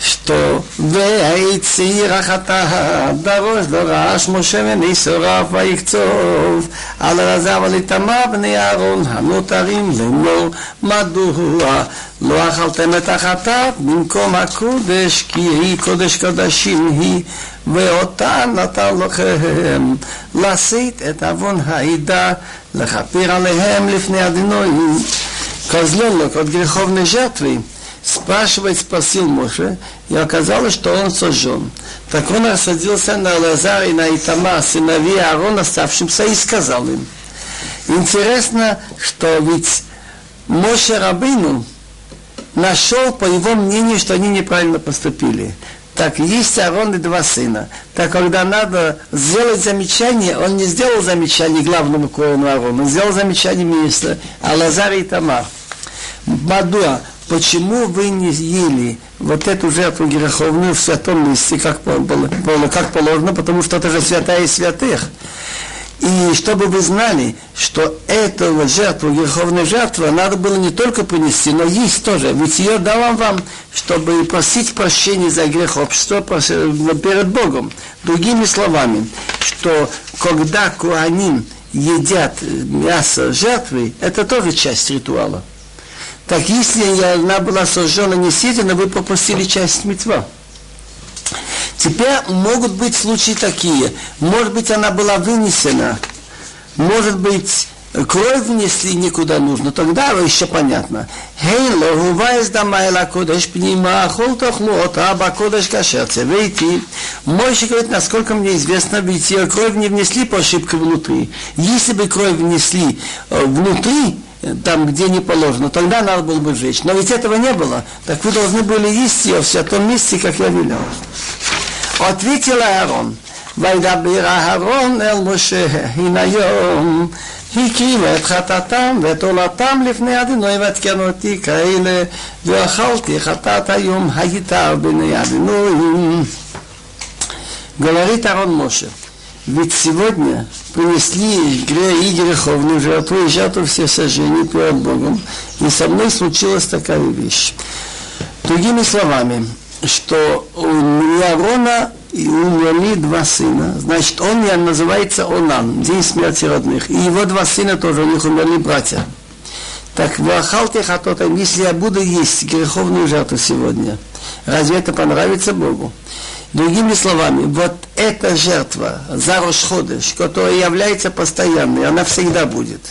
Что והציר החטא דרוש דרש משה וניסוריו ויקצוב על אלעזר ועל איתמר בני אהרון הנותרים לאמור מדוע לא אכלתם את החטאת במקום הקודש כי היא קודש קודשים היא ואותה נתן לכם לשאת את עוון העדה לכפר עליהם לפני אדינויים козленок от греховной жертвы, спрашивает, спросил Моше, и оказалось, что он сожжен. Так он рассадился на Лазар и на Итама, сыновей Аарона, оставшимся, и сказал им. Интересно, что ведь Моше Рабыну нашел, по его мнению, что они неправильно поступили. Так, есть Аарон и два сына. Так, когда надо сделать замечание, он не сделал замечание главному коину Аарону, он сделал замечание министра Алазаре и Тамар. Мадуа, почему вы не ели вот эту жертву греховную в святом месте, как, было, как положено, потому что это же святая из святых. И чтобы вы знали, что эту жертву, греховную жертву, надо было не только принести, но есть тоже. Ведь ее дал вам, чтобы просить прощения за грех общества перед Богом. Другими словами, что когда куаним едят мясо жертвы, это тоже часть ритуала. Так если она была сожжена не съедена, вы пропустили часть митва. Теперь могут быть случаи такие. Может быть, она была вынесена. Может быть, кровь внесли никуда нужно. Тогда еще понятно. Хей лохува из дамайла кодеш пнима хол тохлу ота кодеш кашерце. Вейти. Мойши говорит, насколько мне известно, ведь ее кровь не внесли по ошибке внутри. Если бы кровь внесли внутри, там, где не положено, тогда надо было бы сжечь. Но ведь этого не было. Так вы должны были есть ее в святом месте, как я велел. ответил Аарон, וידבר אהרון אל משה, הנה היום הקים את חטאתם ואת עולתם לפני אדינוי ועדכן אותי כאלה ואכלתי חטאת היום הייתה בני אדינוי. Говорит Арон Моше, ведь сегодня принесли и греховную жертву, и жертву все сожжения перед Богом, и со мной случилась такая вещь. Другими словами, что у Аарона и умерли два сына. Значит, он называется Онан, день смерти родных. И его два сына тоже, у них умерли братья. Так, вахалте хатотам, если я буду есть греховную жертву сегодня, разве это понравится Богу? Другими словами, вот эта жертва, Зарош Ходыш, которая является постоянной, она всегда будет.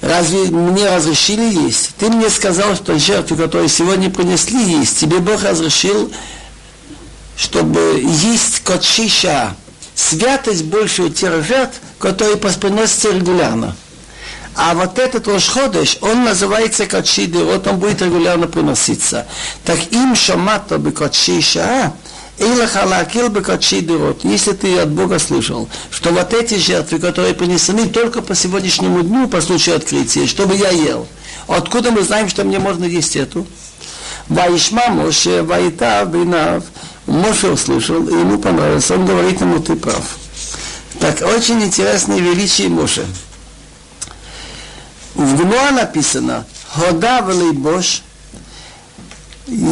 Разве мне разрешили есть? Ты мне сказал, что жертву, которую сегодня принесли есть, тебе Бог разрешил, чтобы есть котшиша, святость больше у тех жертв, которые приносятся регулярно. А вот этот Рошходыш, он называется Качиды, вот он будет регулярно приноситься. Так им шамата бы Качиша, Качидырот, если ты от Бога слышал, что вот эти жертвы, которые принесены только по сегодняшнему дню, по случаю открытия, чтобы я ел. Откуда мы знаем, что мне можно есть эту? Ваишма Моше, Ваита, Бинав. Моше услышал, и ему понравилось. Он говорит ему, ты прав. Так, очень интересное величие Моше. В Гмуа написано, Хода Велейбош, и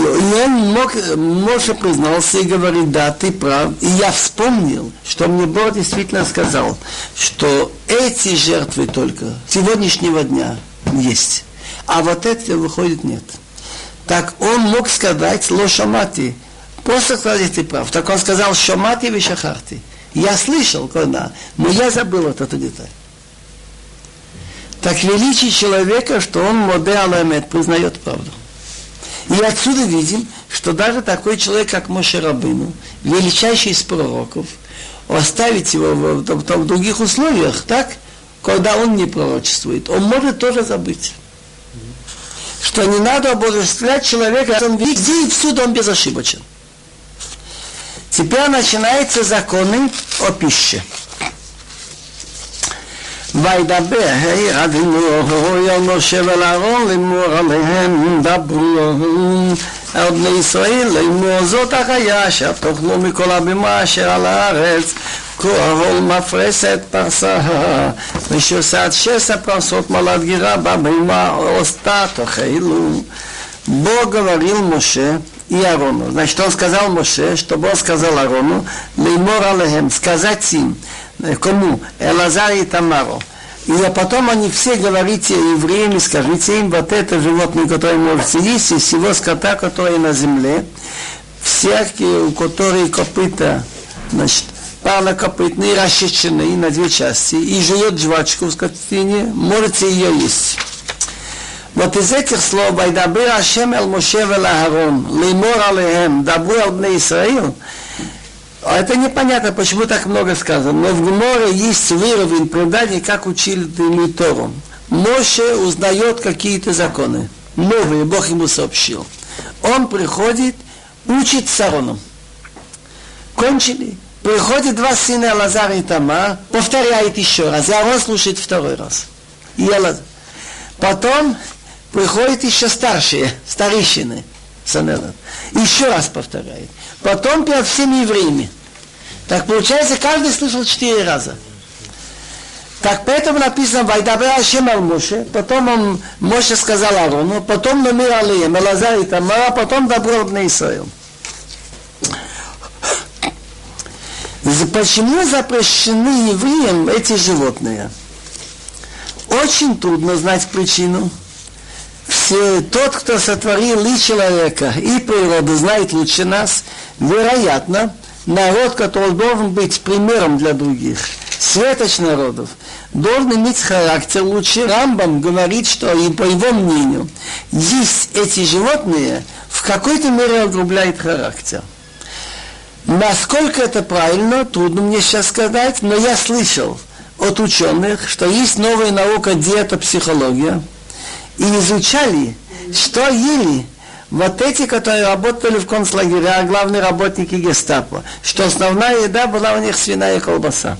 он мог, Моше признался и говорит, да, ты прав. И я вспомнил, что мне Бог действительно сказал, что эти жертвы только сегодняшнего дня есть. А вот это выходит нет. Так он мог сказать лошамати. Просто сказать, ты прав. Так он сказал шамати вишахарти. Я слышал, когда, но я забыл вот эту деталь. Так величие человека, что он моде признает правду. И отсюда видим, что даже такой человек, как Моше Рабыну, величайший из пророков, оставить его в, в, в, других условиях, так, когда он не пророчествует, он может тоже забыть. Что не надо обожествлять человека, он везде и всюду он безошибочен. Теперь начинаются законы о пище. וידבר אדינו אל משה ולאהרון לאמור עליהם דברו על בני ישראל לאמור זאת החיה אשר תאכלו מכל הבימה אשר על הארץ כל מפרסת פרסה ושעושת שסע פרסות מלת גירה בבימה עושתה תאכלו Бог говорил Моше и Аарону. Значит, он сказал Моше, что Бог сказал Аарону, леймор алехем, сказать им, Кому? Элазар и Тамару. И потом они все говорите евреям и скажите им, вот это животное, которое можете есть, из всего скота, которое на земле, всякие, у которых копыта, значит, парнокопытные, рассеченные на две части, и живет жвачку в скотине, можете ее есть. Вот из этих слов, «Вайдабир Ашем эл Моше вел Агарон, леймор алеем, дабу эл бне Исраил», это непонятно, почему так много сказано. Но в Гморе есть уровень предания, как учили Тору. Моше узнает какие-то законы. Новые Бог ему сообщил. Он приходит, учит Сароном. Кончили. Приходит два сына Лазар и Тама, повторяет еще раз. И Арон слушает второй раз. И Лазар. Потом приходит еще старшие, старейшины. Еще раз повторяет. Потом перед всеми евреями. Так получается, каждый слышал четыре раза. Так поэтому написано Вайдабе Ашем Моше, потом он, Моше сказал Арону, потом Номир Алием, Элазар и Тамара, потом Добро на Исраил. Почему запрещены евреям эти животные? Очень трудно знать причину. Тот, кто сотворил и человека, и природу, знает лучше нас. Вероятно, народ, который должен быть примером для других, светоч народов, должен иметь характер лучше. Рамбам говорит, что и по его мнению, есть эти животные в какой-то мере огрубляет характер. Насколько это правильно, трудно мне сейчас сказать, но я слышал от ученых, что есть новая наука диета-психология, и изучали, что ели вот эти, которые работали в концлагерях, главные работники гестапо, что основная еда была у них свиная колбаса.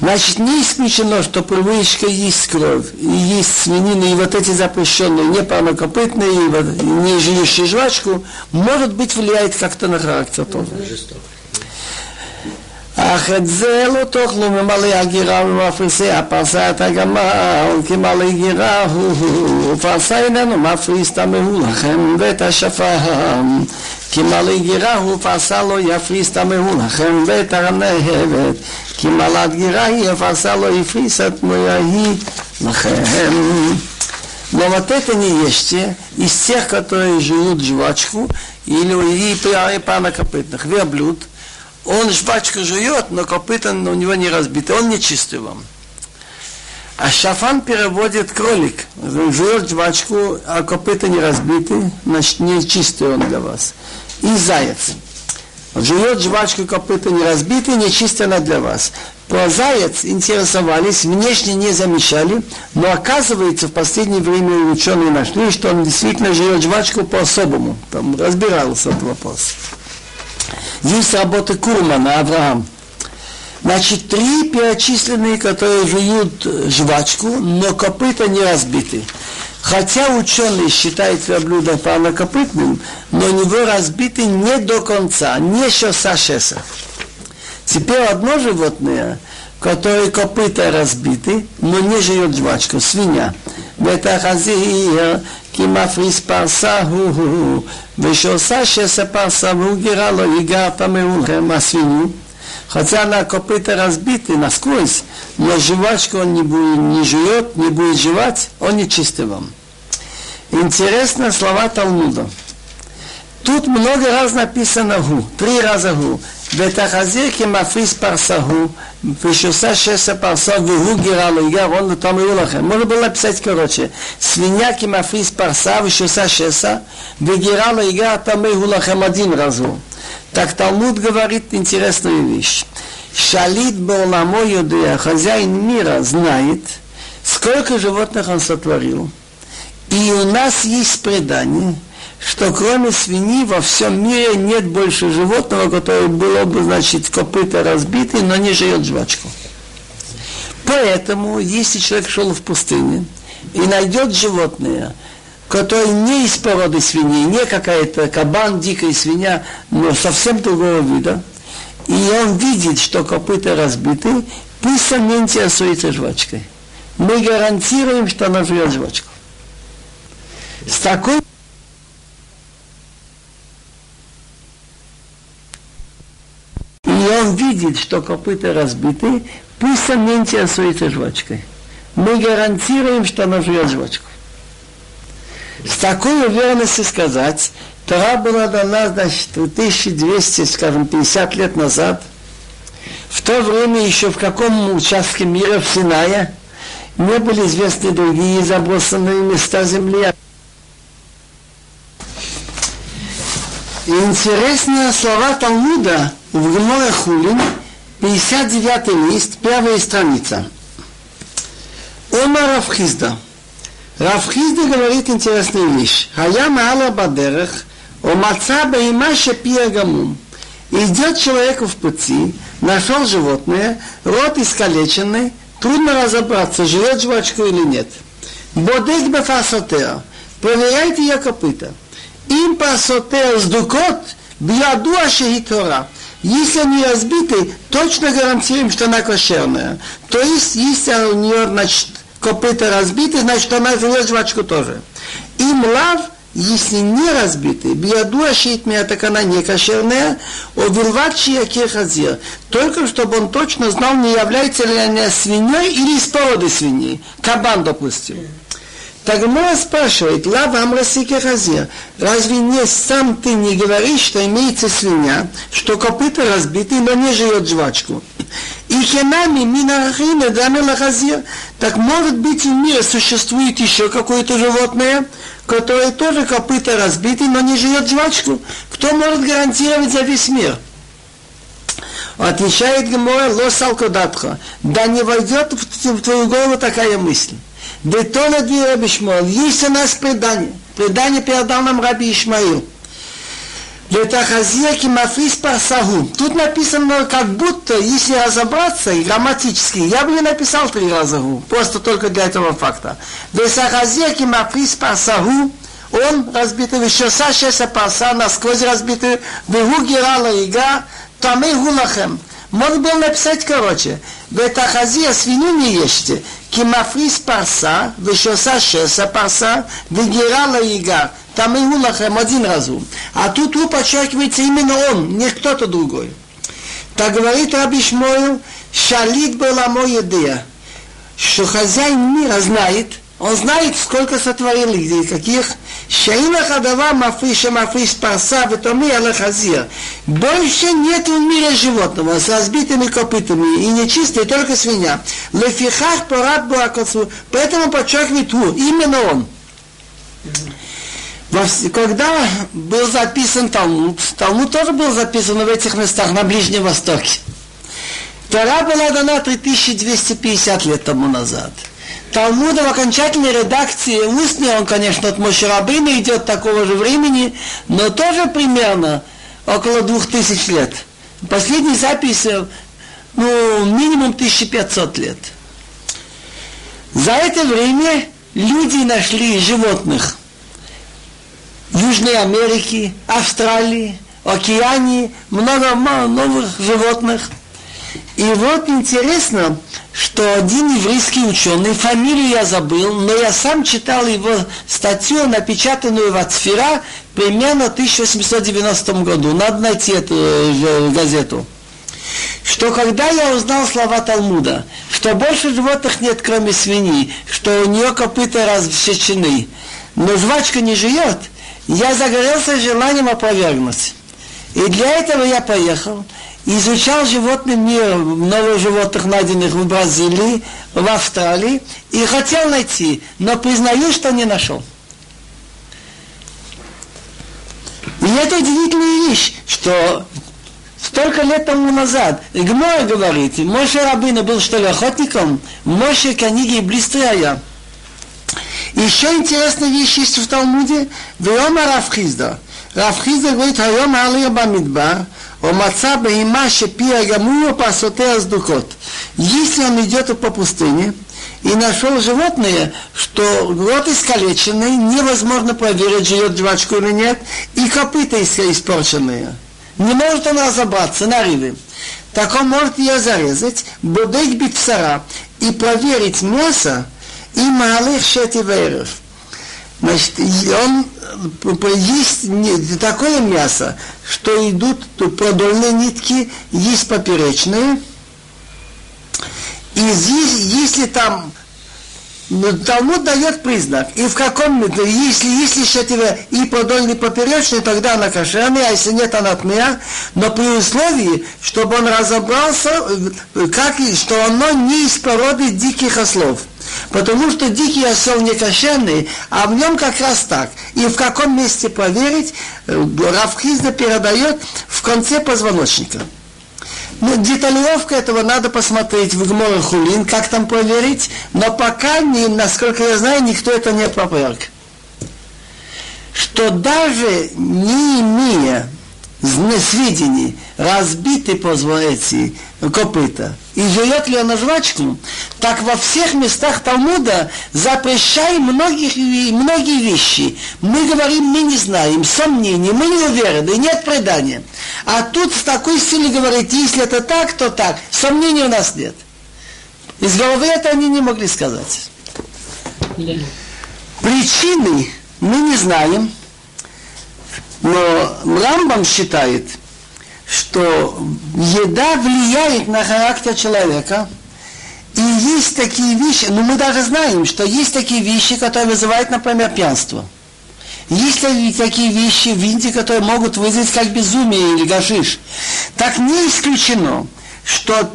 Значит, не исключено, что привычка есть кровь, и есть свинина, и вот эти запрещенные, не парнокопытные, и не жующие жвачку, может быть, влияет как-то на характер тоже. אך את זה לא תאכלו ממלא הגירה ומפריסי הפרסת הגמל, כי מלא גירה הוא, ופרסה איננו מפריס תמהו לכם ואת השפם. כי מלא גירה הוא פרסה לא יפריס תמהו לכם ואת הנהבת, כי מלאת גירה היא פרסה לא יפריס את מויה היא לכם. Но вот это не ешьте из тех, которые жуют жвачку или и парнокопытных верблюд – он жвачку жует, но копыта у него не разбиты, он не чистый вам. А шафан переводит кролик. Жует жвачку, а копыта не разбиты, значит не чистый он для вас. И заяц. Жует жвачку, копыта не разбиты, не чистая она для вас. Про заяц интересовались, внешне не замечали, но оказывается в последнее время ученые нашли, что он действительно жует жвачку по-особому. Там разбирался этот вопрос. Есть работы Курмана, Авраам. Значит, три перечисленные, которые жуют жвачку, но копыта не разбиты. Хотя ученые считают верблюда блюдо парнокопытным, но у него разбиты не до конца, не шоса шеса. Теперь одно животное, которое копыта разбиты, но не жует жвачку, свинья. Это хазир כי מפריס פרסה הוא הוא ושעושה שסה פרסה והוא גירה לו ייגר טמאו לכם הסבינו Хотя на копыта разбиты насквозь, но жвачку он не, будет, не жует, не будет жевать, он не чистый вам. Интересно слова Талмуда. Тут много раз написано гу, три раза гу. ותחזיר כמפריס פרסהו, ושעושה שסע פרסה והוא גירה לו, ירון ותאמרו לכם. מול בולה פסט קרוצ'ה. סביניה כמפריס פרסה ושעושה שסע, וגירה לו יגרה תאמרו לכם один разу. Так Талмуд говорит интересную вещь. Шалит Балнамо Юдея, хозяин мира, знает, сколько животных он сотворил. И у нас есть предание, что кроме свиньи во всем мире нет больше животного, которое было бы, значит, копыта разбиты, но не жрет жвачку. Поэтому, если человек шел в пустыне и найдет животное, которое не из породы свиньи, не какая-то кабан, дикая свинья, но совсем другого вида, и он видит, что копыта разбиты, пусть он не интересуется жвачкой. Мы гарантируем, что она жрет жвачку. С такой он видит, что копыта разбиты, пусть он не интересуется жвачкой. Мы гарантируем, что она жрет жвачку. С такой уверенностью сказать, Тора была дана, значит, 1200, скажем, 50 лет назад. В то время еще в каком участке мира, в Синае, не были известны другие забросанные места земли. Интересные слова Талмуда в Геморе Хулин, 59 лист, первая страница. Омар Равхизда. Равхизда говорит интересную вещь. Хая Маала Бадерех, Омаца Баима Шапия Гамум. Идет человек в пути, нашел животное, рот искалеченный, трудно разобраться, живет жвачку или нет. Бодек бефасотеа. Проверяйте ее копыта. Им пасотеа сдукот, биадуа шехитора. Если они разбиты, точно гарантируем, что она кошерная. То есть, если у нее, значит, копыта разбиты, значит, она жует жвачку тоже. Им лав, если не разбиты, биаду ашитмия, так она не кошерная, овилват шияке хазир. Только чтобы он точно знал, не является ли она свиньей или из породы свиньи. Кабан, допустим. Так Гмора спрашивает, лава амрасике хазир, разве не сам ты не говоришь, что имеется свинья, что копыта разбиты, но не живет жвачку? И хенами минарахина дамела хазир, так может быть в мире существует еще какое-то животное, которое тоже копыта разбиты, но не живет жвачку? Кто может гарантировать за весь мир? Отвечает Гемора, лос алкодатха, да не войдет в твою голову такая мысль. Бетона ди Раби Шмуэл. Есть у нас предание. Предание передал нам Раби Ишмаил. Ветахазия кимафис парсаху. Тут написано как будто, если разобраться и грамматически, я бы не написал три раза гу, просто только для этого факта. Ветахазия кимафис парсаху, он разбитый, еще сашеса парса, насквозь разбитый, вегу герала ига, там и гулахем. Можно было написать короче. Ветахазия свинью не ешьте, кимафрис парса, вешоса шеса парса, вегерала ига. Там и лахем один разум. А тут подчеркивается именно он, не кто-то другой. Так говорит Раби Шмойл, шалит была моя идея, что хозяин мира знает, он знает, сколько сотворил их, каких. Шаина хадава мафриша мафриш парса витоми алахазир. Больше нет в мире животного с разбитыми копытами и нечистые, только свинья. Лефихах парад буакацу. Поэтому подчеркивает ту, именно он. Когда был записан Талмуд, Талмуд тоже был записан в этих местах на Ближнем Востоке. Тора была дана 3250 лет тому назад. Талмуда в окончательной редакции устный, он, конечно, от Мошерабына идет такого же времени, но тоже примерно около двух тысяч лет. Последняя запись, ну, минимум 1500 лет. За это время люди нашли животных Южной Америки, Австралии, Океании, много новых животных. И вот интересно, что один еврейский ученый, фамилию я забыл, но я сам читал его статью, напечатанную в Ацфира примерно в 1890 году. Надо найти эту э, газету. Что когда я узнал слова Талмуда, что больше животных нет, кроме свиньи, что у нее копыта рассечены, но жвачка не живет, я загорелся желанием опровергнуть. И для этого я поехал, изучал животный мир, много животных, найденных в Бразилии, в Австралии, и хотел найти, но признаю, что не нашел. И это удивительная вещь, что столько лет тому назад, Гмора говорит, Моше Рабина был что ли охотником, Моше книги Блистрая. Еще интересная вещь есть в Талмуде, Веома Рафхизда. Рафхизда говорит, Айом Алия Бамидбар, Омаца баимаше пия гамура пасоте аздукот. Если он идет по пустыне и нашел животное, что рот искалеченный, невозможно проверить, живет жвачку или нет, и копыта испорченные. Не может она разобраться на рыбы. Так он может ее зарезать, бодек бицара, и проверить мясо, и малых шети вейров Значит, он есть такое мясо, что идут продольные нитки, есть поперечные. И здесь, если там но Талмуд дает признак. И в каком, если, если шатива и продольный поперечный, тогда она кошерная, а если нет, она тмея. Но при условии, чтобы он разобрался, как, что оно не из породы диких ослов. Потому что дикий осел не кошерный, а в нем как раз так. И в каком месте проверить, Равхизда передает в конце позвоночника. Ну, деталировка этого надо посмотреть в Гморе Хулин, как там проверить, но пока, не, насколько я знаю, никто это не проверг. Что даже не имея сведений, разбиты позволяете копыта, и жует ли она жвачку, так во всех местах Талмуда запрещаем многих, многие вещи. Мы говорим, мы не знаем, сомнения, мы не уверены, нет предания. А тут в такой стиле говорит, если это так, то так. Сомнений у нас нет. Из головы это они не могли сказать. Причины мы не знаем, но Рамбам считает, что еда влияет на характер человека, и есть такие вещи, ну мы даже знаем, что есть такие вещи, которые вызывают, например, пьянство. Есть такие вещи в Индии, которые могут вызвать как безумие или гашиш. Так не исключено, что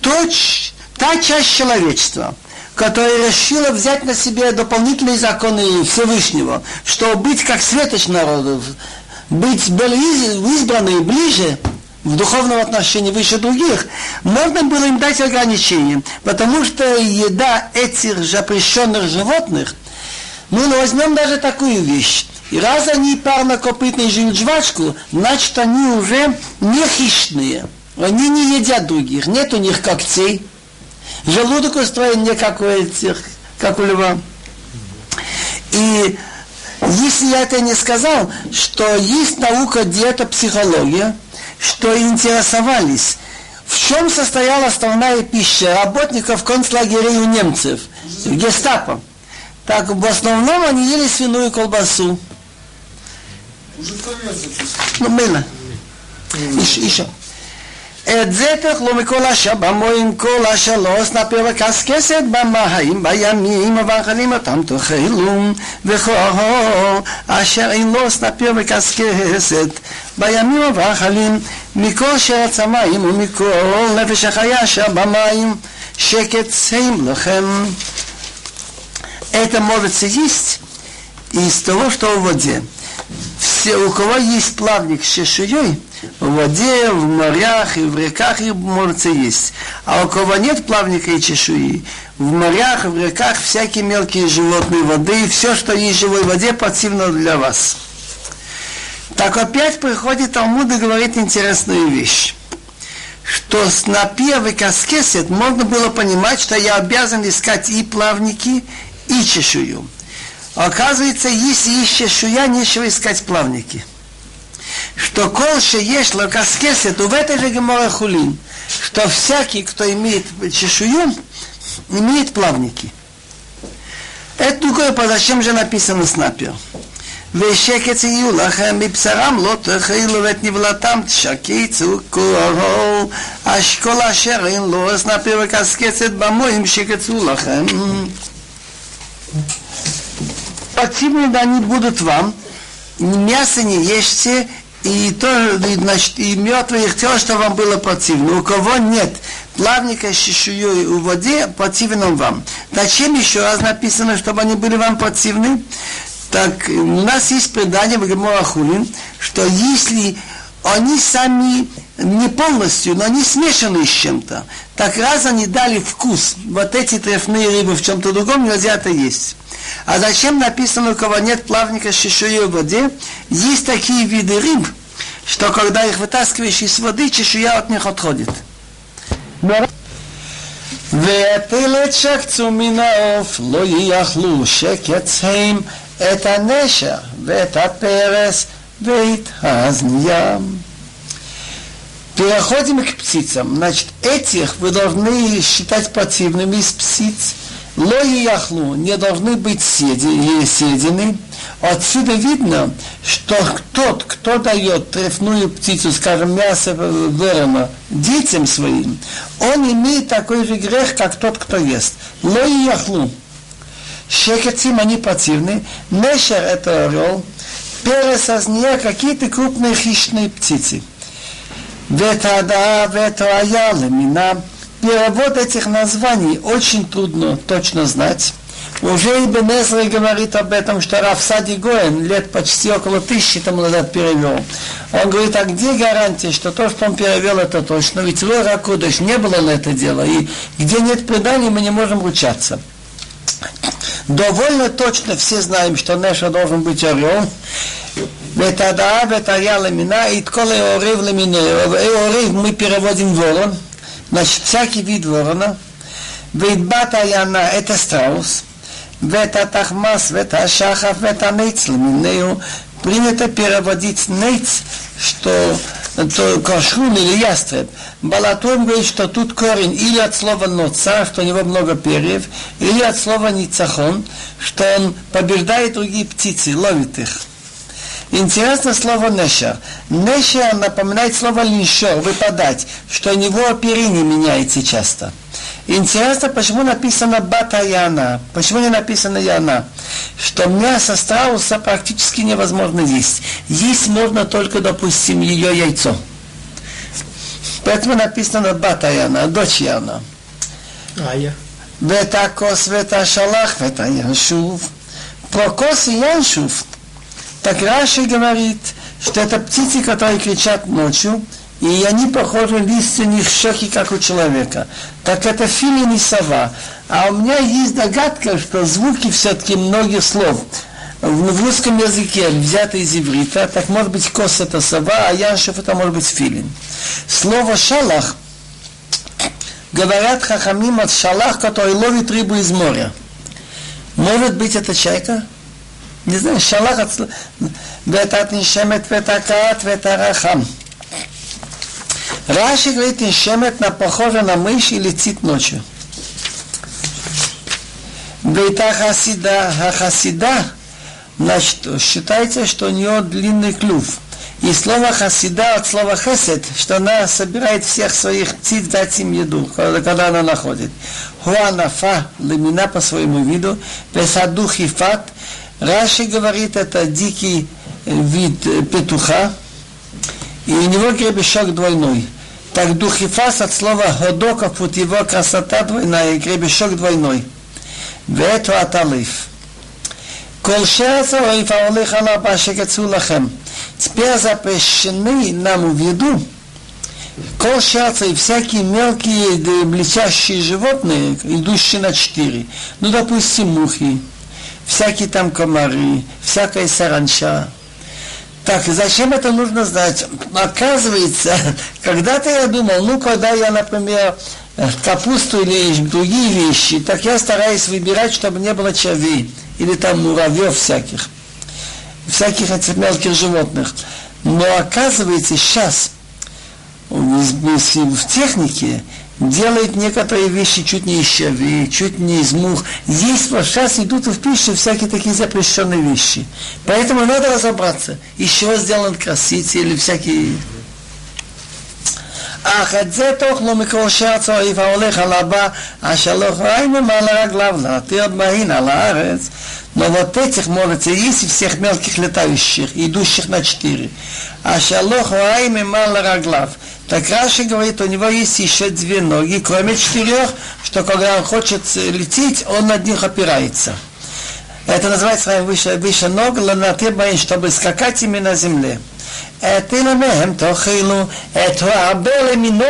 точ, та часть человечества, которая решила взять на себе дополнительные законы Всевышнего, чтобы быть как светоч народов, быть избранной ближе, в духовном отношении выше других, можно было им дать ограничения, потому что еда этих запрещенных животных – ну, ну, возьмем даже такую вещь. И раз они парнокопытные жуют жвачку, значит, они уже не хищные. Они не едят других, нет у них когтей. Желудок устроен не как у этих, как у льва. И если я это не сказал, что есть наука диета-психология, что интересовались, в чем состояла основная пища работников концлагерей у немцев, гестапо. Так в основном они ели свиную колбасу. Ну, мыло. Еще. את זה תאכלו מכל השבמוים, כל השלוש נפיר וקשקשת במים, בימים ובאכלים אותם תאכלו, וכל אשר אין לו סנפיר וקשקשת, בימים ובאכלים, מכל שרץ המים ומכל נפש החיה אשר במים, שקט שים לכם. это может съесть из того, что в воде. Все, у кого есть плавник с чешуей, в воде, в морях и в реках их может есть. А у кого нет плавника и чешуи, в морях и в реках всякие мелкие животные воды, и все, что есть в живой воде, противно для вас. Так опять приходит Талмуд и говорит интересную вещь что с напев и каскесет можно было понимать, что я обязан искать и плавники, и чешую. Оказывается, если есть чешуя, нечего искать плавники Что кол есть лакаскесет, в этой же гемора хулин, что всякий, кто имеет чешую, имеет плавники. Это другое, по зачем же написано снапер. ושקץ יהיו לכם מבשרם לא תאכילו ואת נבלתם תשקיצו כל אשכול אשר אין לו אסנפיר וקסקצת במוים שקצו לכם. Противны они будут вам, мясо не ешьте, и, то, и, значит, и мертвые тела, что вам было противно. У кого нет плавника с чешуей в воде, противен вам. Зачем еще раз написано, чтобы они были вам противны? Так у нас есть предание в Геморахулин, что если они сами не полностью, но они смешаны с чем-то, так раз они дали вкус, вот эти трефные рыбы в чем-то другом нельзя это есть. А зачем написано, у кого нет плавника с чешуей в воде? Есть такие виды рыб, что когда их вытаскиваешь из воды, чешуя от них отходит. ופלט שקצו מן העוף לא יאכלו שקצהם את הנשר ואת הפרס ואת האזניים. Переходим к птицам. Значит, этих вы должны считать противными из птиц. Лои яхлу не должны быть съедены. Отсюда видно, что тот, кто дает трефную птицу, скажем, мясо ворона детям своим, он имеет такой же грех, как тот, кто ест. Лои яхлу. Шекецим они противны. Нешер это орел. Перес какие-то крупные хищные птицы. Ветада, ветая, лемина перевод этих названий очень трудно точно знать. Уже и Эзра говорит об этом, что Рафсади Гоэн лет почти около тысячи тому назад перевел. Он говорит, а где гарантия, что то, что он перевел, это точно? Ведь Лой Ракудыш не было на это дело. И где нет преданий, мы не можем ручаться. Довольно точно все знаем, что Неша должен быть орел. Это Адааб, Ламина, и Ткола Орев Ламина. Орев мы переводим ворон. Значит, всякий вид ворона. Вейдбата яна – это страус. Вета тахмас, вета шахав, вета нейц. Ламинею принято переводить нейц, что то кашун или ястреб. Балатон говорит, что тут корень или от слова ноца, что у него много перьев, или от слова ницахон, что он побеждает другие птицы, ловит их. Интересно слово «нешер». «Нешер» напоминает слово «линшер», «выпадать», что у него оперение меняется часто. Интересно, почему написано «бата яна», почему не написано «яна», что мясо страуса практически невозможно есть. Есть можно только, допустим, ее яйцо. Поэтому написано «бата яна», «дочь яна». Ая. «Бета кос, бета шалах, бета яншув». Про кос и яншув так Раши говорит, что это птицы, которые кричат ночью, и они похожи, листья у них щеки, как у человека. Так это филин и сова. А у меня есть догадка, что звуки все-таки многих слов в русском языке взяты из иврита, так может быть кос это сова, а яншев это может быть филин. Слово шалах говорят хахамим от шалах, который ловит рыбу из моря. Может быть это чайка? не знаю, шалах от... ואת הנשמת ואת הקעת ואת הרחם. Раши говорит, нишемет на похоже на мышь и летит ночью. Бейта хасида, а хасида, значит, считается, что у нее длинный клюв. И слово хасида от слова хесед, что она собирает всех своих птиц дать им еду, когда она находит. Хуанафа, лемина по своему виду, песаду хифат, Раши говорит, это дикий вид петуха, и у него гребешок двойной. Так духифас от слова ходока, пут его красота двойная, гребешок двойной. ואתו התליף. כל שרץ הרעיף ההולך על ארבע שקצו לכם. Теперь запрещены нам в еду Кол и всякие мелкие блестящие животные, идущие на четыре. Ну, допустим, мухи, всякие там комары, всякая саранча. Так, зачем это нужно знать? Оказывается, когда-то я думал, ну, когда я, например, капусту или другие вещи, так я стараюсь выбирать, чтобы не было червей или там муравьев всяких, всяких этих мелких животных. Но оказывается, сейчас в технике делает некоторые вещи чуть не из щавы, чуть не из мух. Есть вот сейчас идут в пищу всякие такие запрещенные вещи. Поэтому надо разобраться, из чего сделан краситель или всякие אך את זה תאכלו מכל שאר צועיף ההולך על הבא, אשר לא חיים ממעל רגליו, להתיר בהין על הארץ. Но вот этих молится, если всех мелких летающих, идущих на четыре. А шалох раим и мало раглав. Так Раши говорит, у него есть еще две ноги, кроме четырех, что когда он хочет лететь, он над них опирается. Это называется выше, выше ног, ланатир чтобы скакать ими на земле. את אילמיהם תאכילו, את הרבה למינו,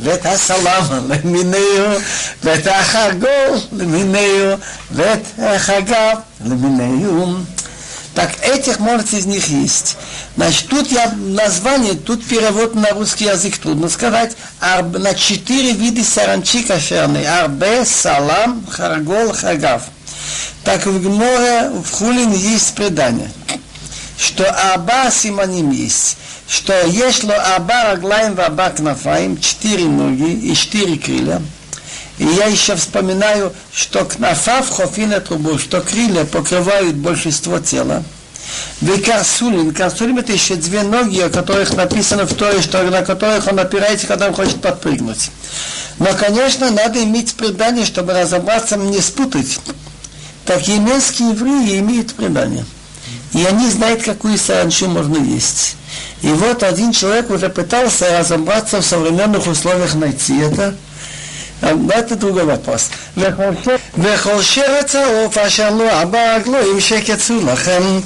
ואת הסלם למיניהו, ואת החגול למיניהו, ואת החגב למיניהו. Так этих может из них есть. Значит, тут я название, тут перевод на русский язык трудно сказать. Арб, на четыре вида саранчи кошерные. Арбе, салам, харгол, хагав. Так в Гморе, в Хулин есть предание что Аба Симоним есть, что есть ло Аба Раглаем Аба Кнафаем, четыре ноги и четыре крылья. И я еще вспоминаю, что кнафа в хофина трубу, что крылья покрывают большинство тела. Вы карсулин. Это еще две ноги, о которых написано в Торе, что на которых он опирается, когда он хочет подпрыгнуть. Но, конечно, надо иметь предание, чтобы разобраться, не спутать. Так немецкие евреи имеют предание. И они знают, какую саранчу можно есть. И вот один человек уже пытался разобраться в современных условиях найти это. Это другой вопрос. וכל שיר הצהוב אשר לא עבר הגלויים שקצו לכם.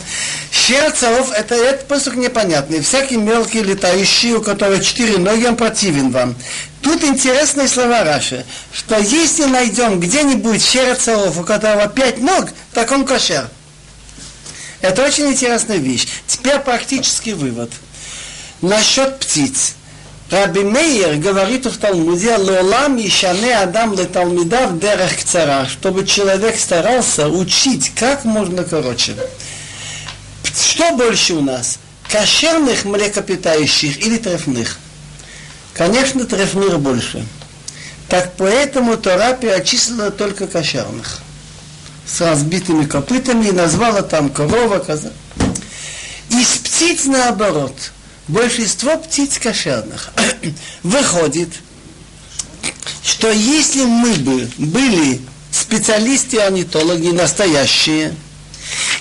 Шер царов это, это посук непонятный. Всякий мелкий летающий, у которого четыре ноги, он противен вам. Тут интересные слова Раши, что если найдем где-нибудь шер царов, у которого пять ног, так он кошер. Это очень интересная вещь. Теперь практический вывод. Насчет птиц. Раби Мейер говорит в Талмуде, «Лолам ишане адам леталмида в дерех кцара», чтобы человек старался учить как можно короче. Что больше у нас? Кошерных млекопитающих или трефных? Конечно, трефных больше. Так поэтому Тора перечислила только кошерных с разбитыми копытами и назвала там корова, коза. Из птиц наоборот. Большинство птиц кошерных. Выходит, что если мы бы были специалисты-орнитологи настоящие,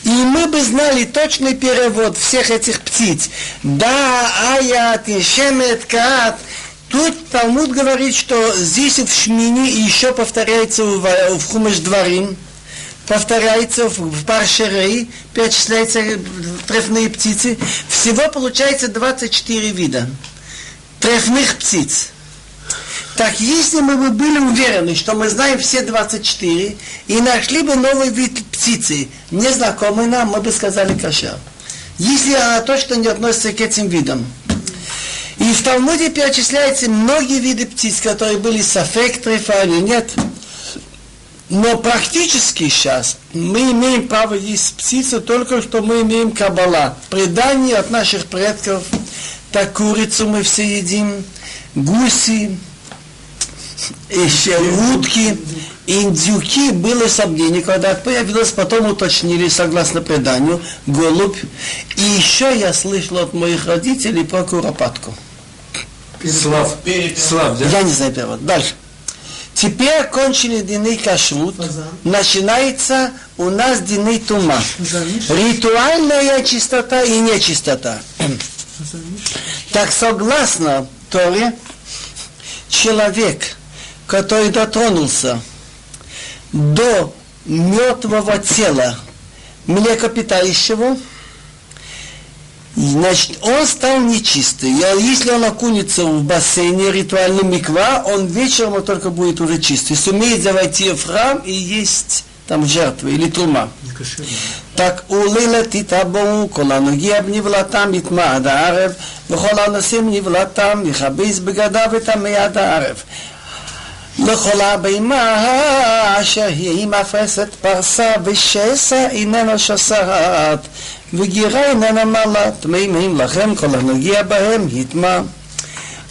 и мы бы знали точный перевод всех этих птиц, да, аят, шемет, каат, Тут Талмуд говорит, что здесь в Шмине и еще повторяется в, в Хумеш Дворим, повторяется в паршерей, перечисляются трефные птицы. Всего получается 24 вида трефных птиц. Так если мы бы были уверены, что мы знаем все 24, и нашли бы новый вид птицы, незнакомый нам, мы бы сказали каша. Если она точно не относится к этим видам. И в Талмуде перечисляются многие виды птиц, которые были сафек, трефа или нет. Но практически сейчас мы имеем право есть птицу только что мы имеем кабала. Предание от наших предков. Так курицу мы все едим, гуси, еще утки, индюки было сомнение, когда появилось, потом уточнили, согласно преданию, голубь. И еще я слышал от моих родителей про куропатку. Слав. Слав, да? Я не знаю перевод. Дальше. Теперь кончили дины кашрут, начинается у нас дины тума. Ритуальная чистота и нечистота. Так согласно Торе, человек, который дотронулся до мертвого тела млекопитающего, Значит, он стал нечистый. И если он окунется в бассейне ритуальный миква, он вечером он только будет уже чистый. Сумеет зайти в храм и есть там жертвы или трума. Так улила титабу, кола ноги обнивла итма адаарев, вхола носим невла там, и хабиз бегада. לכל הבהמה אשר היא מפרסת פרסה ושסע איננה שסעת וגירה איננה מעלה, טמאים הם לכם, כל הנוגע בהם יטמע.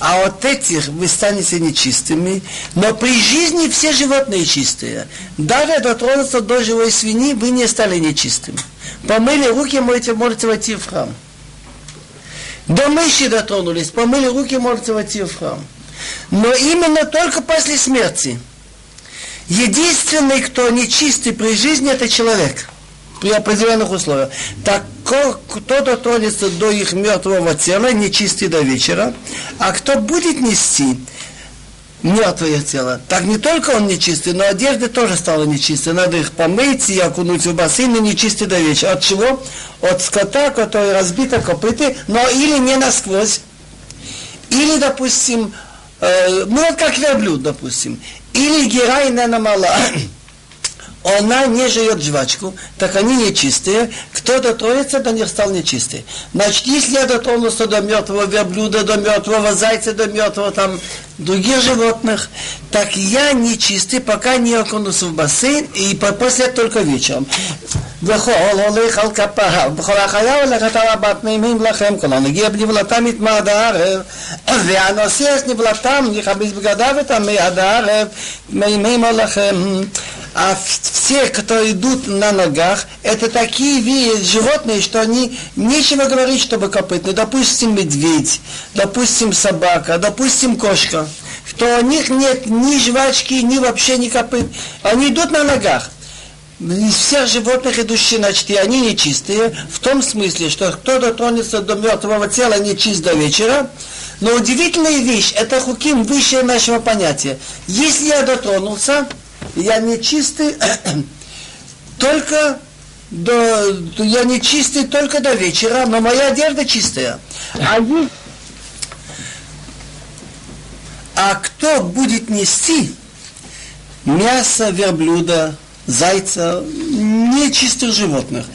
а от этих вы станете нечистыми, но при жизни все животные чистые. Даже дотронуться до живой свиньи, вы не стали нечистыми. Помыли руки, можете, можете войти в храм. До мыши дотронулись, помыли руки, можете войти в храм. Но именно только после смерти. Единственный, кто нечистый при жизни, это человек. При определенных условиях. Так кто дотронется до их мертвого тела, нечистый до вечера, а кто будет нести, мертвое тело. Так не только он нечистый, но одежда тоже стала нечистой. Надо их помыть и окунуть в бассейн и нечистый до вечера. От чего? От скота, который разбито копыты, но или не насквозь, или, допустим, э, ну вот как верблюд, допустим, или герай не намала она не жует жвачку, так они нечистые. Кто дотронется, до них стал нечистый. Значит, если я дотронулся до мертвого верблюда, до мертвого зайца, до мертвого там других животных, так я нечистый, пока не окунулся в бассейн, и после только вечером. וכל הולך על כפיו, בכל החיה הולכת על הבת מימים לכם, כל הנגיע בנבלתם יתמד הערב, והנוסע את נבלתם יכבס בגדיו את המי עד הערב, מימים לכם. А все, кто идут на ногах, это такие виды, животные, что они нечего говорить, чтобы копытные. Допустим, медведь, допустим, собака, допустим, кошка. Что у них нет ни жвачки, ни вообще ни копыт. Они идут на ногах. Из всех животных, идущие значит, и они нечистые, в том смысле, что кто дотронется до мертвого тела, не чист до вечера, но удивительная вещь, это хуким выше нашего понятия. Если я дотронулся, я не чистый только до, я не чистый только до вечера, но моя одежда чистая. А, а кто будет нести мясо верблюда, зайца, нечистых животных?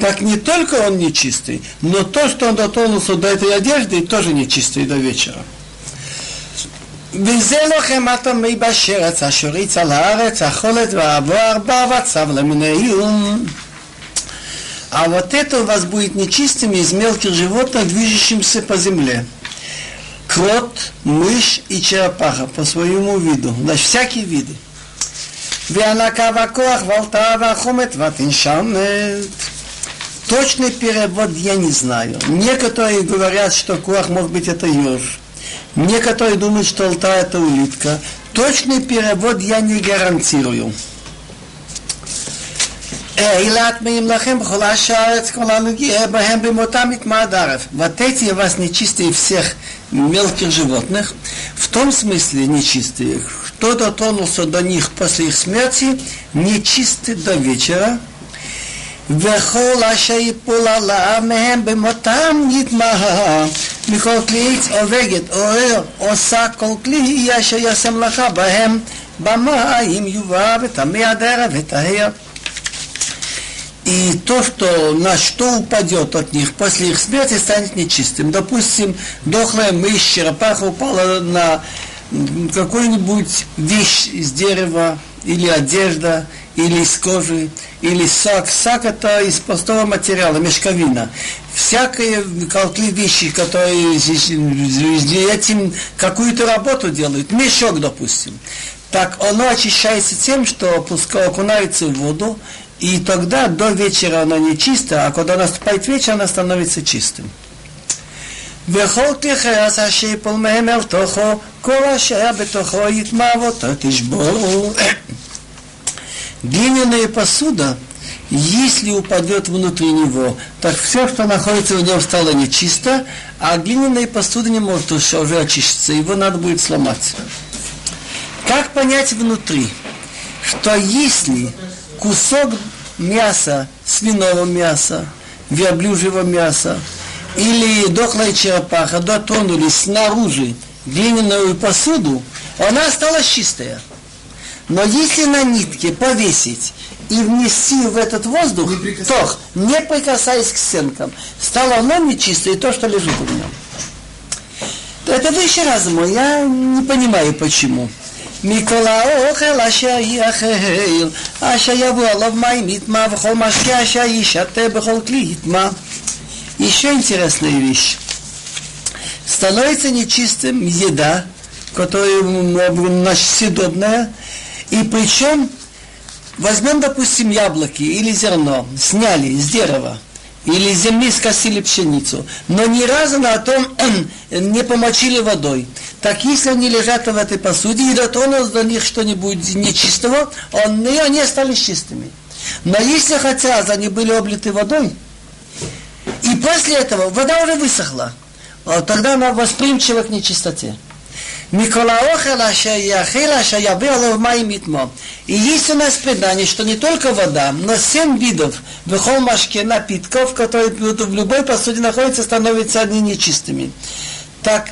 Так не только он нечистый, но то, что он дотронулся до этой одежды, тоже нечистый до вечера. וזה לכם הטמא בשרץ אשר יץ על הארץ, החולת והעבר במצב למינהיום. А вот это у вас будет нечистыми из мелких животных, движущимся по земле. Крот, мышь и черепаха по своему виду. Значит, всякие виды. והנקה והכוח ועלתה והחומת והתנשמת. Точный перевод я не знаю. Некоторые говорят, что куах может быть это еж. Некоторые думают, что алта это улитка. Точный перевод я не гарантирую. אילת מאים לכם בכל השארץ כל הנגיע בהם במותם יתמד ערב. Вот эти у вас нечистые всех мелких животных, в том смысле нечистые, кто дотронулся до них после их смерти, нечистый до вечера, וכל אשר יפול עליו מהם במותם יתמהה מכל כלי עץ עובגת עורר עושה כל כלי אשר ישם לך בהם במים יובא וטמא הדרך וטהר и то, что на что упадет от них после их смерти, станет нечистым. Допустим, дохлая мышь, черепаха упала на какую-нибудь вещь из дерева или одежда, или из кожи, или сак. Сак это из простого материала, мешковина. Всякие колкли вещи, которые этим какую-то работу делают, мешок, допустим. Так оно очищается тем, что пускай окунается в воду, и тогда до вечера оно не чисто, а когда наступает вечер, оно становится чистым. וכל תכעס אשר יפול מהם אל תוכו, כל אשר בתוכו יטמע אותו תשבור глиняная посуда, если упадет внутри него, так все, что находится в нем, стало нечисто, а глиняная посуда не может уже, очиститься, его надо будет сломать. Как понять внутри, что если кусок мяса, свиного мяса, верблюжьего мяса или дохлая черепаха дотронулись снаружи глиняную посуду, она стала чистая – но если на нитке повесить и внести в этот воздух, не то, не прикасаясь к стенкам, стало оно нечистое, то, что лежит в нем. Это выше разума, я не понимаю почему. מכל האוכל אשר יאכל, אשר יבוא עליו מים יטמע, וכל משקה אשר ישתה בכל כלי יטמע. Еще интересная вещь. становится нечистым еда, которая значит, съедобная, и причем возьмем, допустим, яблоки или зерно, сняли с дерева, или земли скосили пшеницу, но ни разу на том не помочили водой. Так если они лежат в этой посуде и дотронулось до них что-нибудь нечистого, они, они стали чистыми. Но если хотя они были облиты водой, и после этого вода уже высохла, тогда она восприимчива к нечистоте. Микола охела шаяхела шаябела в итмо. И есть у нас предание, что не только вода, но семь видов в машке напитков, которые в любой посуде находятся, становятся они нечистыми. Так,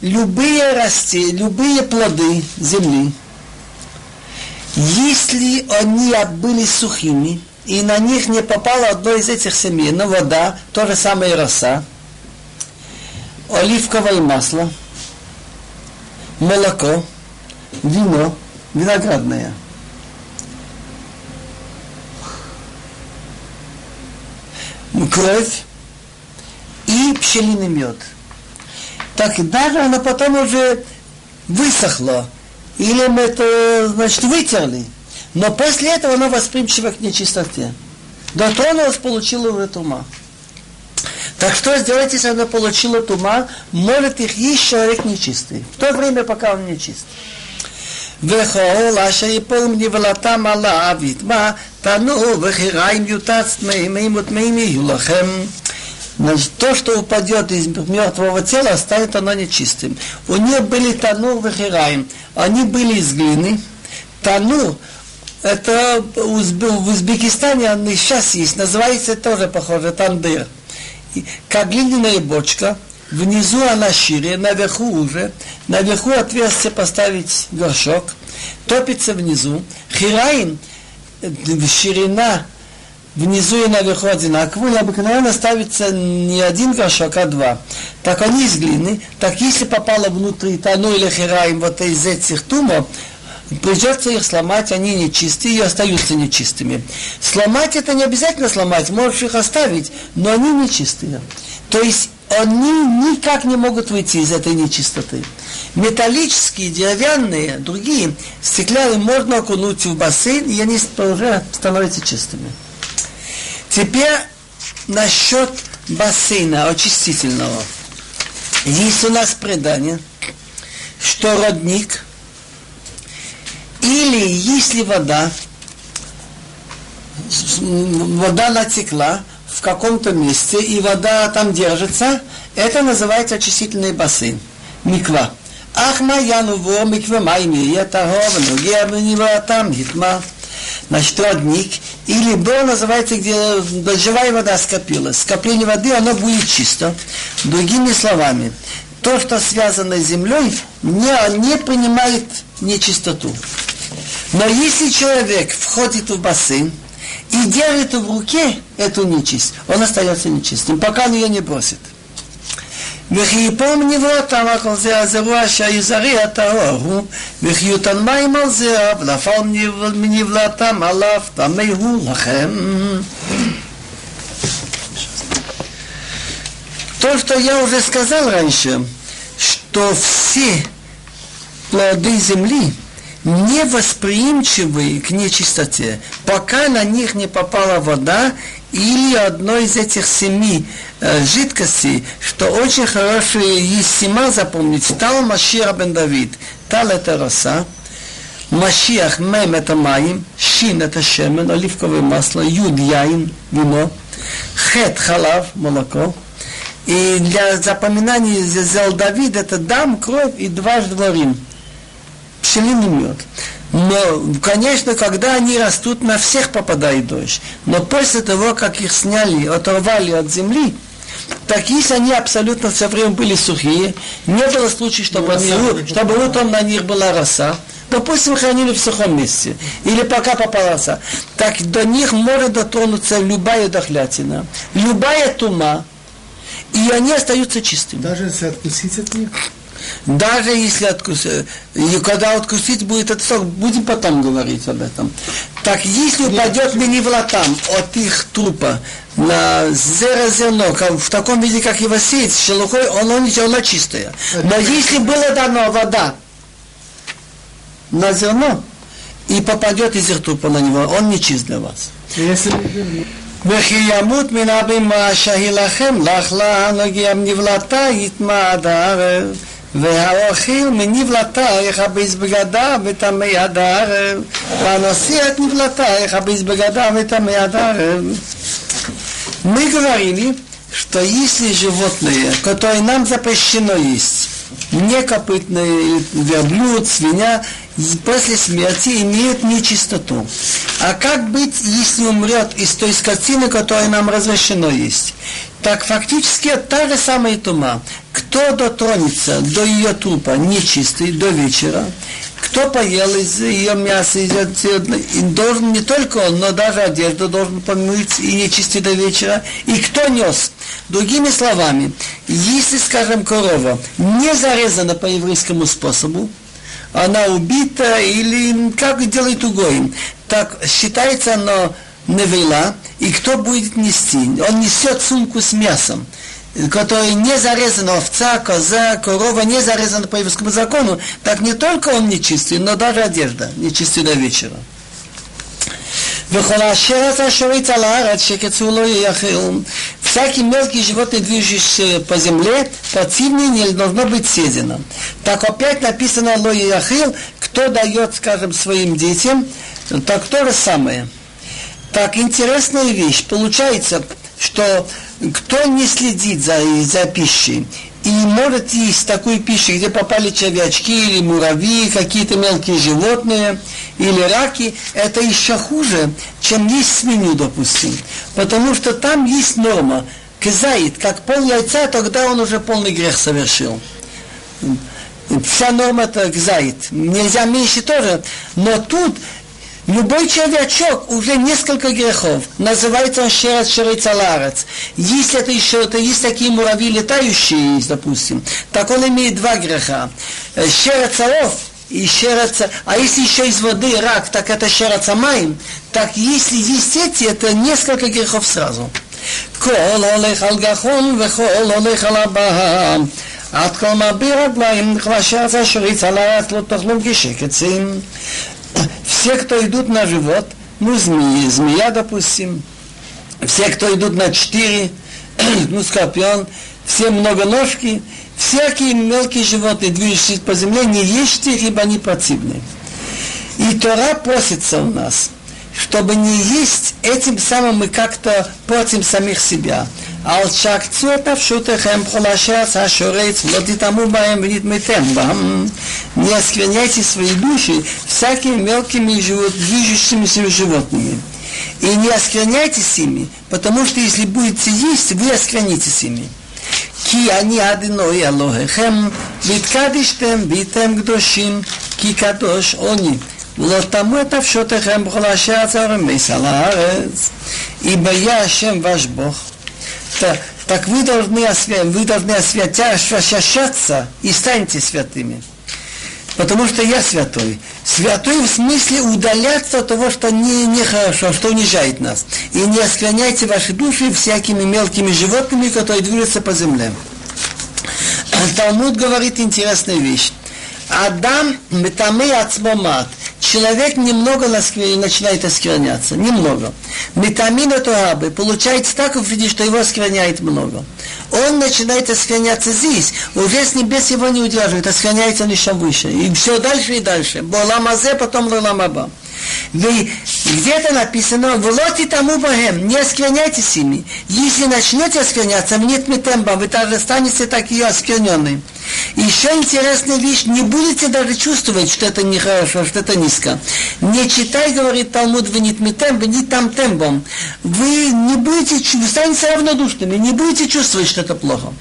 любые растения, любые плоды земли, если они были сухими, и на них не попало одно из этих семей, но вода, то же самое роса, оливковое масло – молоко, вино, виноградное. Кровь и пчелиный мед. Так даже она потом уже высохла, или мы это, значит, вытерли. Но после этого она восприимчива к нечистоте. Дотронулась, получила уже тума. Так что сделать, если она получила тума, может их есть человек нечистый. В то время, пока он нечист. וכל אשר יפול מנבלתם על האבית, מה תנו וחיריים יוטץ טמאים וטמאים יהיו לכם. Значит, то, что упадет из мертвого тела, станет оно нечистым. У нее были тану вахираем. Они были из глины. Тану, это в Узбекистане, он сейчас есть, называется тоже похоже, тандыр как глиняная бочка, внизу она шире, наверху уже, наверху отверстие поставить горшок, топится внизу, хираин, ширина внизу и наверху одинаковую, и обыкновенно ставится не один горшок, а два. Так они из глины, так если попало внутри тану или хираим вот из этих тумов, придется их сломать, они нечистые и остаются нечистыми. Сломать это не обязательно сломать, можешь их оставить, но они нечистые. То есть они никак не могут выйти из этой нечистоты. Металлические, деревянные, другие, стеклянные можно окунуть в бассейн, и они уже становятся чистыми. Теперь насчет бассейна очистительного. Есть у нас предание, что родник – или если вода, вода натекла в каком-то месте, и вода там держится, это называется очистительный бассейн, миква. Ахма януво миква майми, это говно, гербнива там хитма. Значит, родник, или бо называется, где дождевая вода скопилась. Скопление воды, оно будет чисто. Другими словами, то, что связано с землей, не, не принимает нечистоту. Но если человек входит в бассейн и держит в руке эту нечисть, он остается нечистым, пока он ее не бросит. וכי יפול מנבלתם על כל זה, אז אירוע שהיזרי הטהור הוא, וכי יותן מים על זה, ונפל מנבלתם עליו, טמא הוא לכם. То, что я уже сказал раньше, что все плоды земли – невосприимчивые к нечистоте, пока на них не попала вода или одно из этих семи э, жидкостей, что очень хорошие есть сема запомнить, стал Машиах бен Давид, тал это роса, Машиах мем это маим, шин это шемен, оливковое масло, юд яин, вино, хет халав, молоко, и для запоминания взял Давид это дам, кровь и дважды варим пчелиный мед. Но, конечно, когда они растут, на всех попадает дождь. Но после того, как их сняли, оторвали от земли, так если они абсолютно все время были сухие, не было случая, чтобы, они, чтобы утром на них была роса, допустим, хранили в сухом месте, или пока попала роса, так до них может дотронуться любая дохлятина, любая тума, и они остаются чистыми. Даже если откусить от них? Даже если откусить, и когда откусить будет этот сок, будем потом говорить об этом. Так если упадет минивлатам от их трупа на зерно, в таком виде, как его сеять, с шелухой, оно, оно чистое. Но если было дано вода на зерно, и попадет из их трупа на него, он не чист для вас. Если וכי ימות מן הבימה שהילחם לך לה הנוגע נבלתה יטמע עד הערב והאוכל מנבלתה יכבס בגדיו וטמא עד הערב והנושא את נבלתה יכבס בגדיו וטמא עד הערב Мы говорили, что если животные, которые нам запрещено есть, некопытные верблюд, свинья, после смерти имеют нечистоту. А как быть, если умрет из той скотины, которая нам разрешено есть? Так фактически та же самая тума. Кто дотронется до ее трупа нечистый до вечера, кто поел из ее мяса, из ее, должен не только он, но даже одежду должен помыть и не чистить до вечера. И кто нес? Другими словами, если, скажем, корова не зарезана по еврейскому способу, она убита или как делает угоим, так считается оно невела, и кто будет нести? Он несет сумку с мясом который не зарезан овца, коза, корова не зарезана по еврейскому закону, так не только он нечистый, но даже одежда нечистый до вечера. וכל אשר אתה שורץ על הארץ שקצור לא יאכל. Всякий мелкий животный, движущийся по земле, противнее не должно быть съедено. Так опять написано Ло Яхил, кто дает, скажем, своим детям, так то же самое. Так интересная вещь. Получается, что кто не следит за, за пищей и может есть такую пищу, где попали червячки или муравьи, какие-то мелкие животные или раки, это еще хуже, чем есть свинью, допустим. Потому что там есть норма. Кизаит, как пол яйца, тогда он уже полный грех совершил. Вся норма это кзаит. Нельзя меньше тоже. Но тут Любой червячок уже несколько грехов. Называется он шерец шерецаларец. Если это еще, это есть такие муравьи летающие, допустим, так он имеет два греха. Э, шерецалов и шераца, а если еще из воды рак, так это шерацамаем, так если есть эти, это несколько грехов сразу. כל הולך על גחון וכל הולך על הבם. עד כל מביע רגליים וכבשה אשר יצא לא תאכלו כשקצים. все, кто идут на живот, ну, змеи, змея, допустим, все, кто идут на четыре, ну, скорпион, все многоножки, всякие мелкие животные, движущиеся по земле, не ешьте, ибо они противны. И Тора просится у нас, чтобы не есть, этим самым мы как-то против самих себя. על שקצו את נפשותיכם בכל אשר עשה שורץ ולא תטמאו בהם ונטמאתם בהם. Не оскверняйте свои души всякими мелкими живот, движущимися животными. И не оскверняйтесь ими, потому что если будете есть, вы осквернитесь ими. כי אני אדינוי אלוהיכם, והתקדישתם והייתם קדושים, כי קדוש עוני. ולא תמו את נפשותיכם בכל אשר עצרם על הארץ. ибо я Ашем ваш Бог, так, так вы должны, вы должны освящаться и станьте святыми. Потому что я святой. Святой в смысле удаляться от того, что не, нехорошо, что унижает нас. И не оскверняйте ваши души всякими мелкими животными, которые движутся по земле. Талмуд говорит интересную вещь. Адам метамы ацмомат человек немного начинает оскверняться, немного. Метамина туабы получается так в виде, что его оскверняет много. Он начинает оскверняться здесь, уже с небес его не удерживает, оскверняется он еще выше. И все дальше и дальше. Боламазе, потом ламаба. Вы где-то написано, влоти тому богем, не оскверняйтесь ими. Если начнете оскверняться, нет метемба, вы также станете такие оскверненные. Еще интересная вещь, не будете даже чувствовать, что это нехорошо, что это низко. Не читай, говорит Талмуд, вы не тметем, вы не там тембом. Вы не будете, вы станете равнодушными, не будете чувствовать, что это плохо.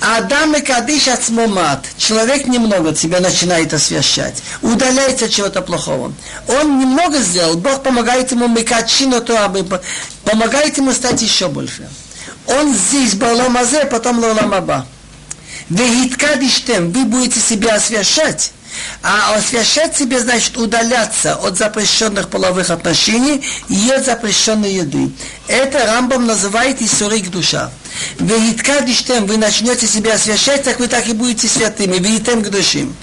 Адам и Кадиш от смомат. Человек немного тебя начинает освящать. Удаляется чего-то плохого. Он немного сделал, Бог помогает ему микачину то, помогает ему стать еще больше. Он здесь, Баламазе, потом Лоламаба. Вегиткадиштем, вы будете себя освящать. А освящать себе значит удаляться от запрещенных половых отношений и от запрещенной еды. Это Рамбам называет Исурик душа. Вегиткадиштем, вы начнете себя освящать, так вы так и будете святыми. Вегитем к душим.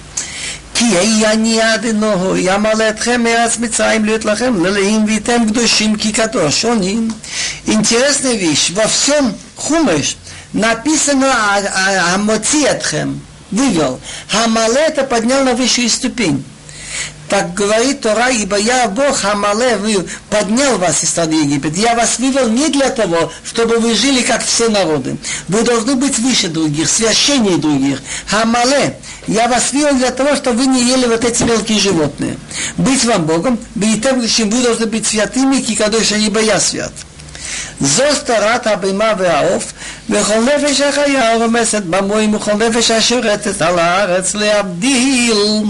כי אני אדנוהו, ימלא אתכם מארץ מצרים להיות לכם ללאים וייתם קדושים כי קדוש עונים. Интересная вещь, во всем Хумеш написано «Амоци Атхем», вывел. Хамале это поднял на высшую ступень. Так говорит Тора, ибо я Бог Хамале, вы поднял вас из страны Египет. Я вас вывел не для того, чтобы вы жили как все народы. Вы должны быть выше других, священнее других. Хамале, я вас вывел для того, чтобы вы не ели вот эти мелкие животные. Быть вам Богом, быть тем, чем вы должны быть святыми, кикадоша, ибо я свят. זו סתרת הבהמה והעוף, וכל נפש החיה הרומסת במים וכל נפש השורתת על הארץ להבדיל.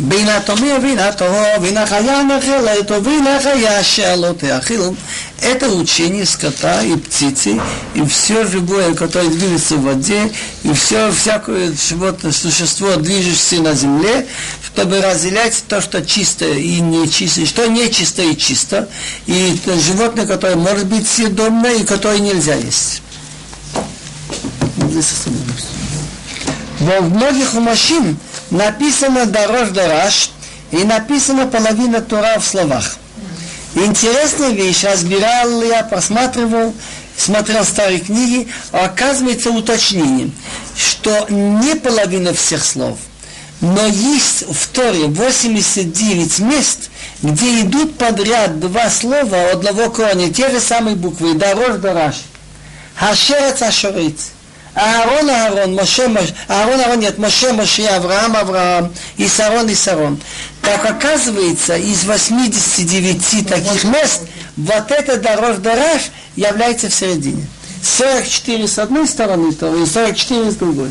בין התומי ובין הטהור, בין החיה הנחלת ובין החיה שלא תאכיל. Это учение скота и птицы, и все живое, которое движется в воде, и все, всякое животное, существо, движущееся на земле, чтобы разделять то, что чисто и нечисто, что нечисто и чисто, и животное, которое может быть съедобное и которое нельзя есть. Во многих мужчин написано дорож дорож и написано половина Тура в словах. Интересная вещь, разбирал я, просматривал, смотрел старые книги, оказывается уточнением, что не половина всех слов, но есть в Торе 89 мест, где идут подряд два слова одного корня, те же самые буквы, дорож дорож. Хашерец ашорец. Аарон, Аарон, Моше, Моше, Аарон, Аарон, нет, Моше, Моше, Авраам, Авраам, Исарон, Исарон. Так оказывается, из 89 таких мест, вот это дорож дорож является в середине. 44 с одной стороны и 44 с другой.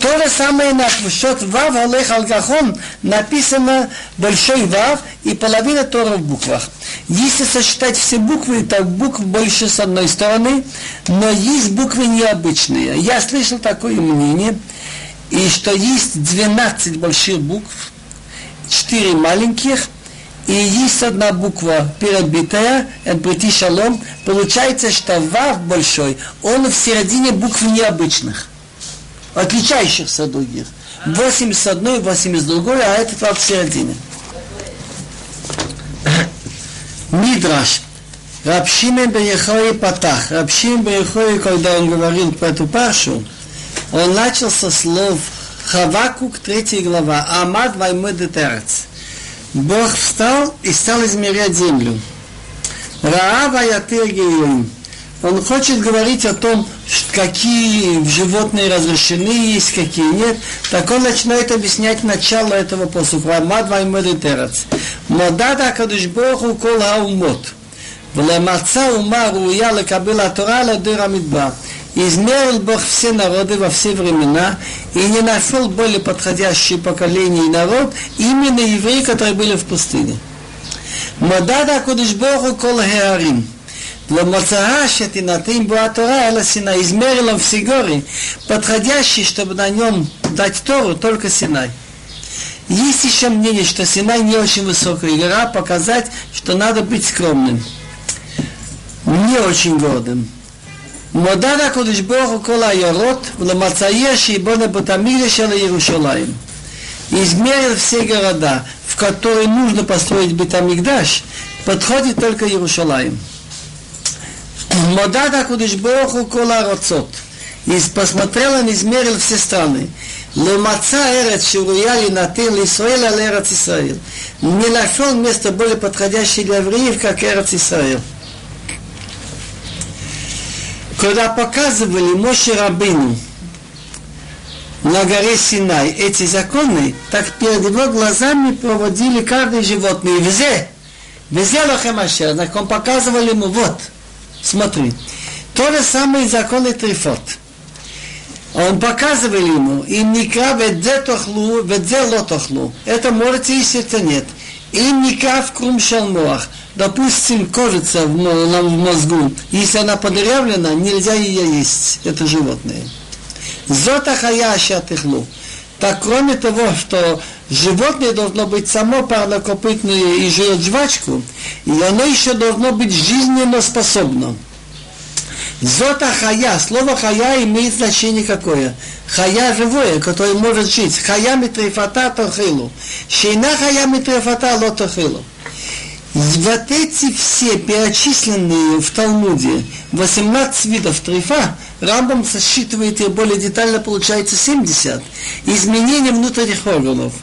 То же самое на счет Вав Алех Алгахон написано большой Вав и половина Тора в буквах. Если сосчитать все буквы, то букв больше с одной стороны, но есть буквы необычные. Я слышал такое мнение, и что есть 12 больших букв, 4 маленьких, и есть одна буква перебитая, Энприти Шалом, получается, что Вав большой, он в середине букв необычных отличающихся от других. 8 с одной, 8 с другой, а этот вот в середине. Мидраш. Рабшимен Бехой Патах. Рабшимен Бехой, когда он говорил про эту паршу, он начал со слов Хавакук, третья глава, Амад Ваймеды Терец. Бог встал и стал измерять землю. Раава Ятыр Геюим. Он хочет говорить о том, какие животные разрешены есть, какие нет. Так он начинает объяснять начало этого посуха. Мадвай медитерец. Мадада кадыш боху кол хаумот. Влемаца ума руя лекабила тора ладыра мидба. Измерил Бог все народы во все времена и не нашел более подходящие поколения и народ, именно евреи, которые были в пустыне. Мадада кадыш боху кол хеарим. למוצאה שתינתן בו התורה, אלא Синай. Измерил он все горы, подходящие, чтобы на нем дать Тору, только Синай. Есть еще мнение, что Синай не очень высокая гора, показать, что надо быть скромным. Не очень гордым. מודד הקדוש ברוך הוא כל העיירות ולמצאיה שיבונה בתמיד של ירושלים. Измерил все города, в которые нужно построить Бетамикдаш, подходит только Иерусалим. Модад Акудыш Боху Кола Роцот. И посмотрел он, измерил все страны. Лемаца Эрец Шуруяли Натин Исраэль ал Эрец Исраэль. Не нашел место более подходящее для евреев, как Эрец Исраэль. Когда показывали Моше Рабину на горе Синай эти законы, так перед его глазами проводили каждое животное. И везде, везде Лохемашер, так он показывал ему, вот, Смотри. То же самое законы Трифот. Он показывал ему, им никра ведзе тохлу, ведзе лотохлу. Это можете есть, это нет. Им никав крум шалмоах. Допустим, кожица в, в мозгу, если она подырявлена, нельзя ее есть. Это животное. Зота хаяша тыхлу. Так кроме того, что животное должно быть само парнокопытное и жует жвачку, и оно еще должно быть жизненно способно. Зота хая, слово хая имеет значение какое? Хая живое, которое может жить. Хая митрифата тохилу. Шейна хая митрифата лотохилу. Вот эти все перечисленные в Талмуде 18 видов трифа, Рамбам сосчитывает их более детально, получается 70. Изменения внутренних органов.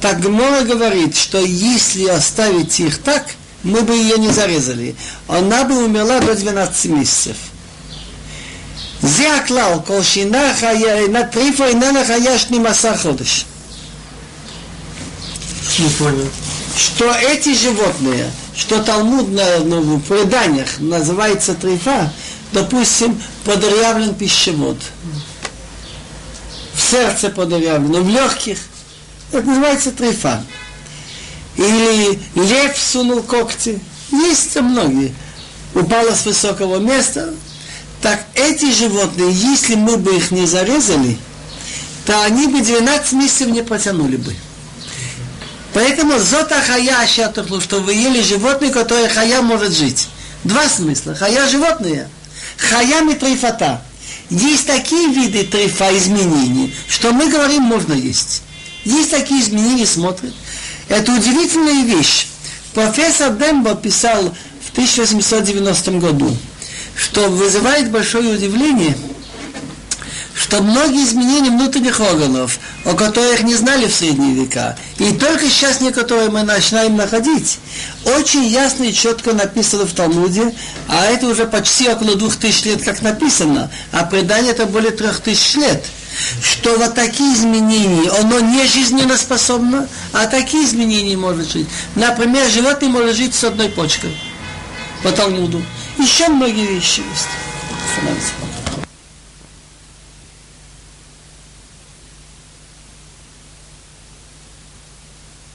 Так Гмора говорит, что если оставить их так, мы бы ее не зарезали. Она бы умерла до 12 месяцев. זה הכלל, כל שינה חיה, אינה טריפה איננה חיה 12 חודש. Не понял. Что эти животные, что Талмуд на, ну, в преданиях называется трифа, допустим, подырявлен пищевод. В сердце подырявлено, в легких. Это называется трифа. Или лев сунул когти. Есть многие. Упало с высокого места, так эти животные, если мы бы их не зарезали, то они бы 12 месяцев не потянули бы. Поэтому зота хая ашатухлу, что вы ели животные, которые хая может жить. Два смысла. Хая животные. Хая митрифата. Есть такие виды трифа изменений, что мы говорим, можно есть. Есть такие изменения, смотрят. Это удивительная вещь. Профессор Дембо писал в 1890 году, что вызывает большое удивление, что многие изменения внутренних органов, о которых не знали в средние века, и только сейчас некоторые мы начинаем находить, очень ясно и четко написано в Талмуде, а это уже почти около двух тысяч лет как написано, а предание это более трех тысяч лет, что вот такие изменения, оно не жизненно способно, а такие изменения может жить. Например, животное может жить с одной почкой по Талмуду. Еще многие вещи есть.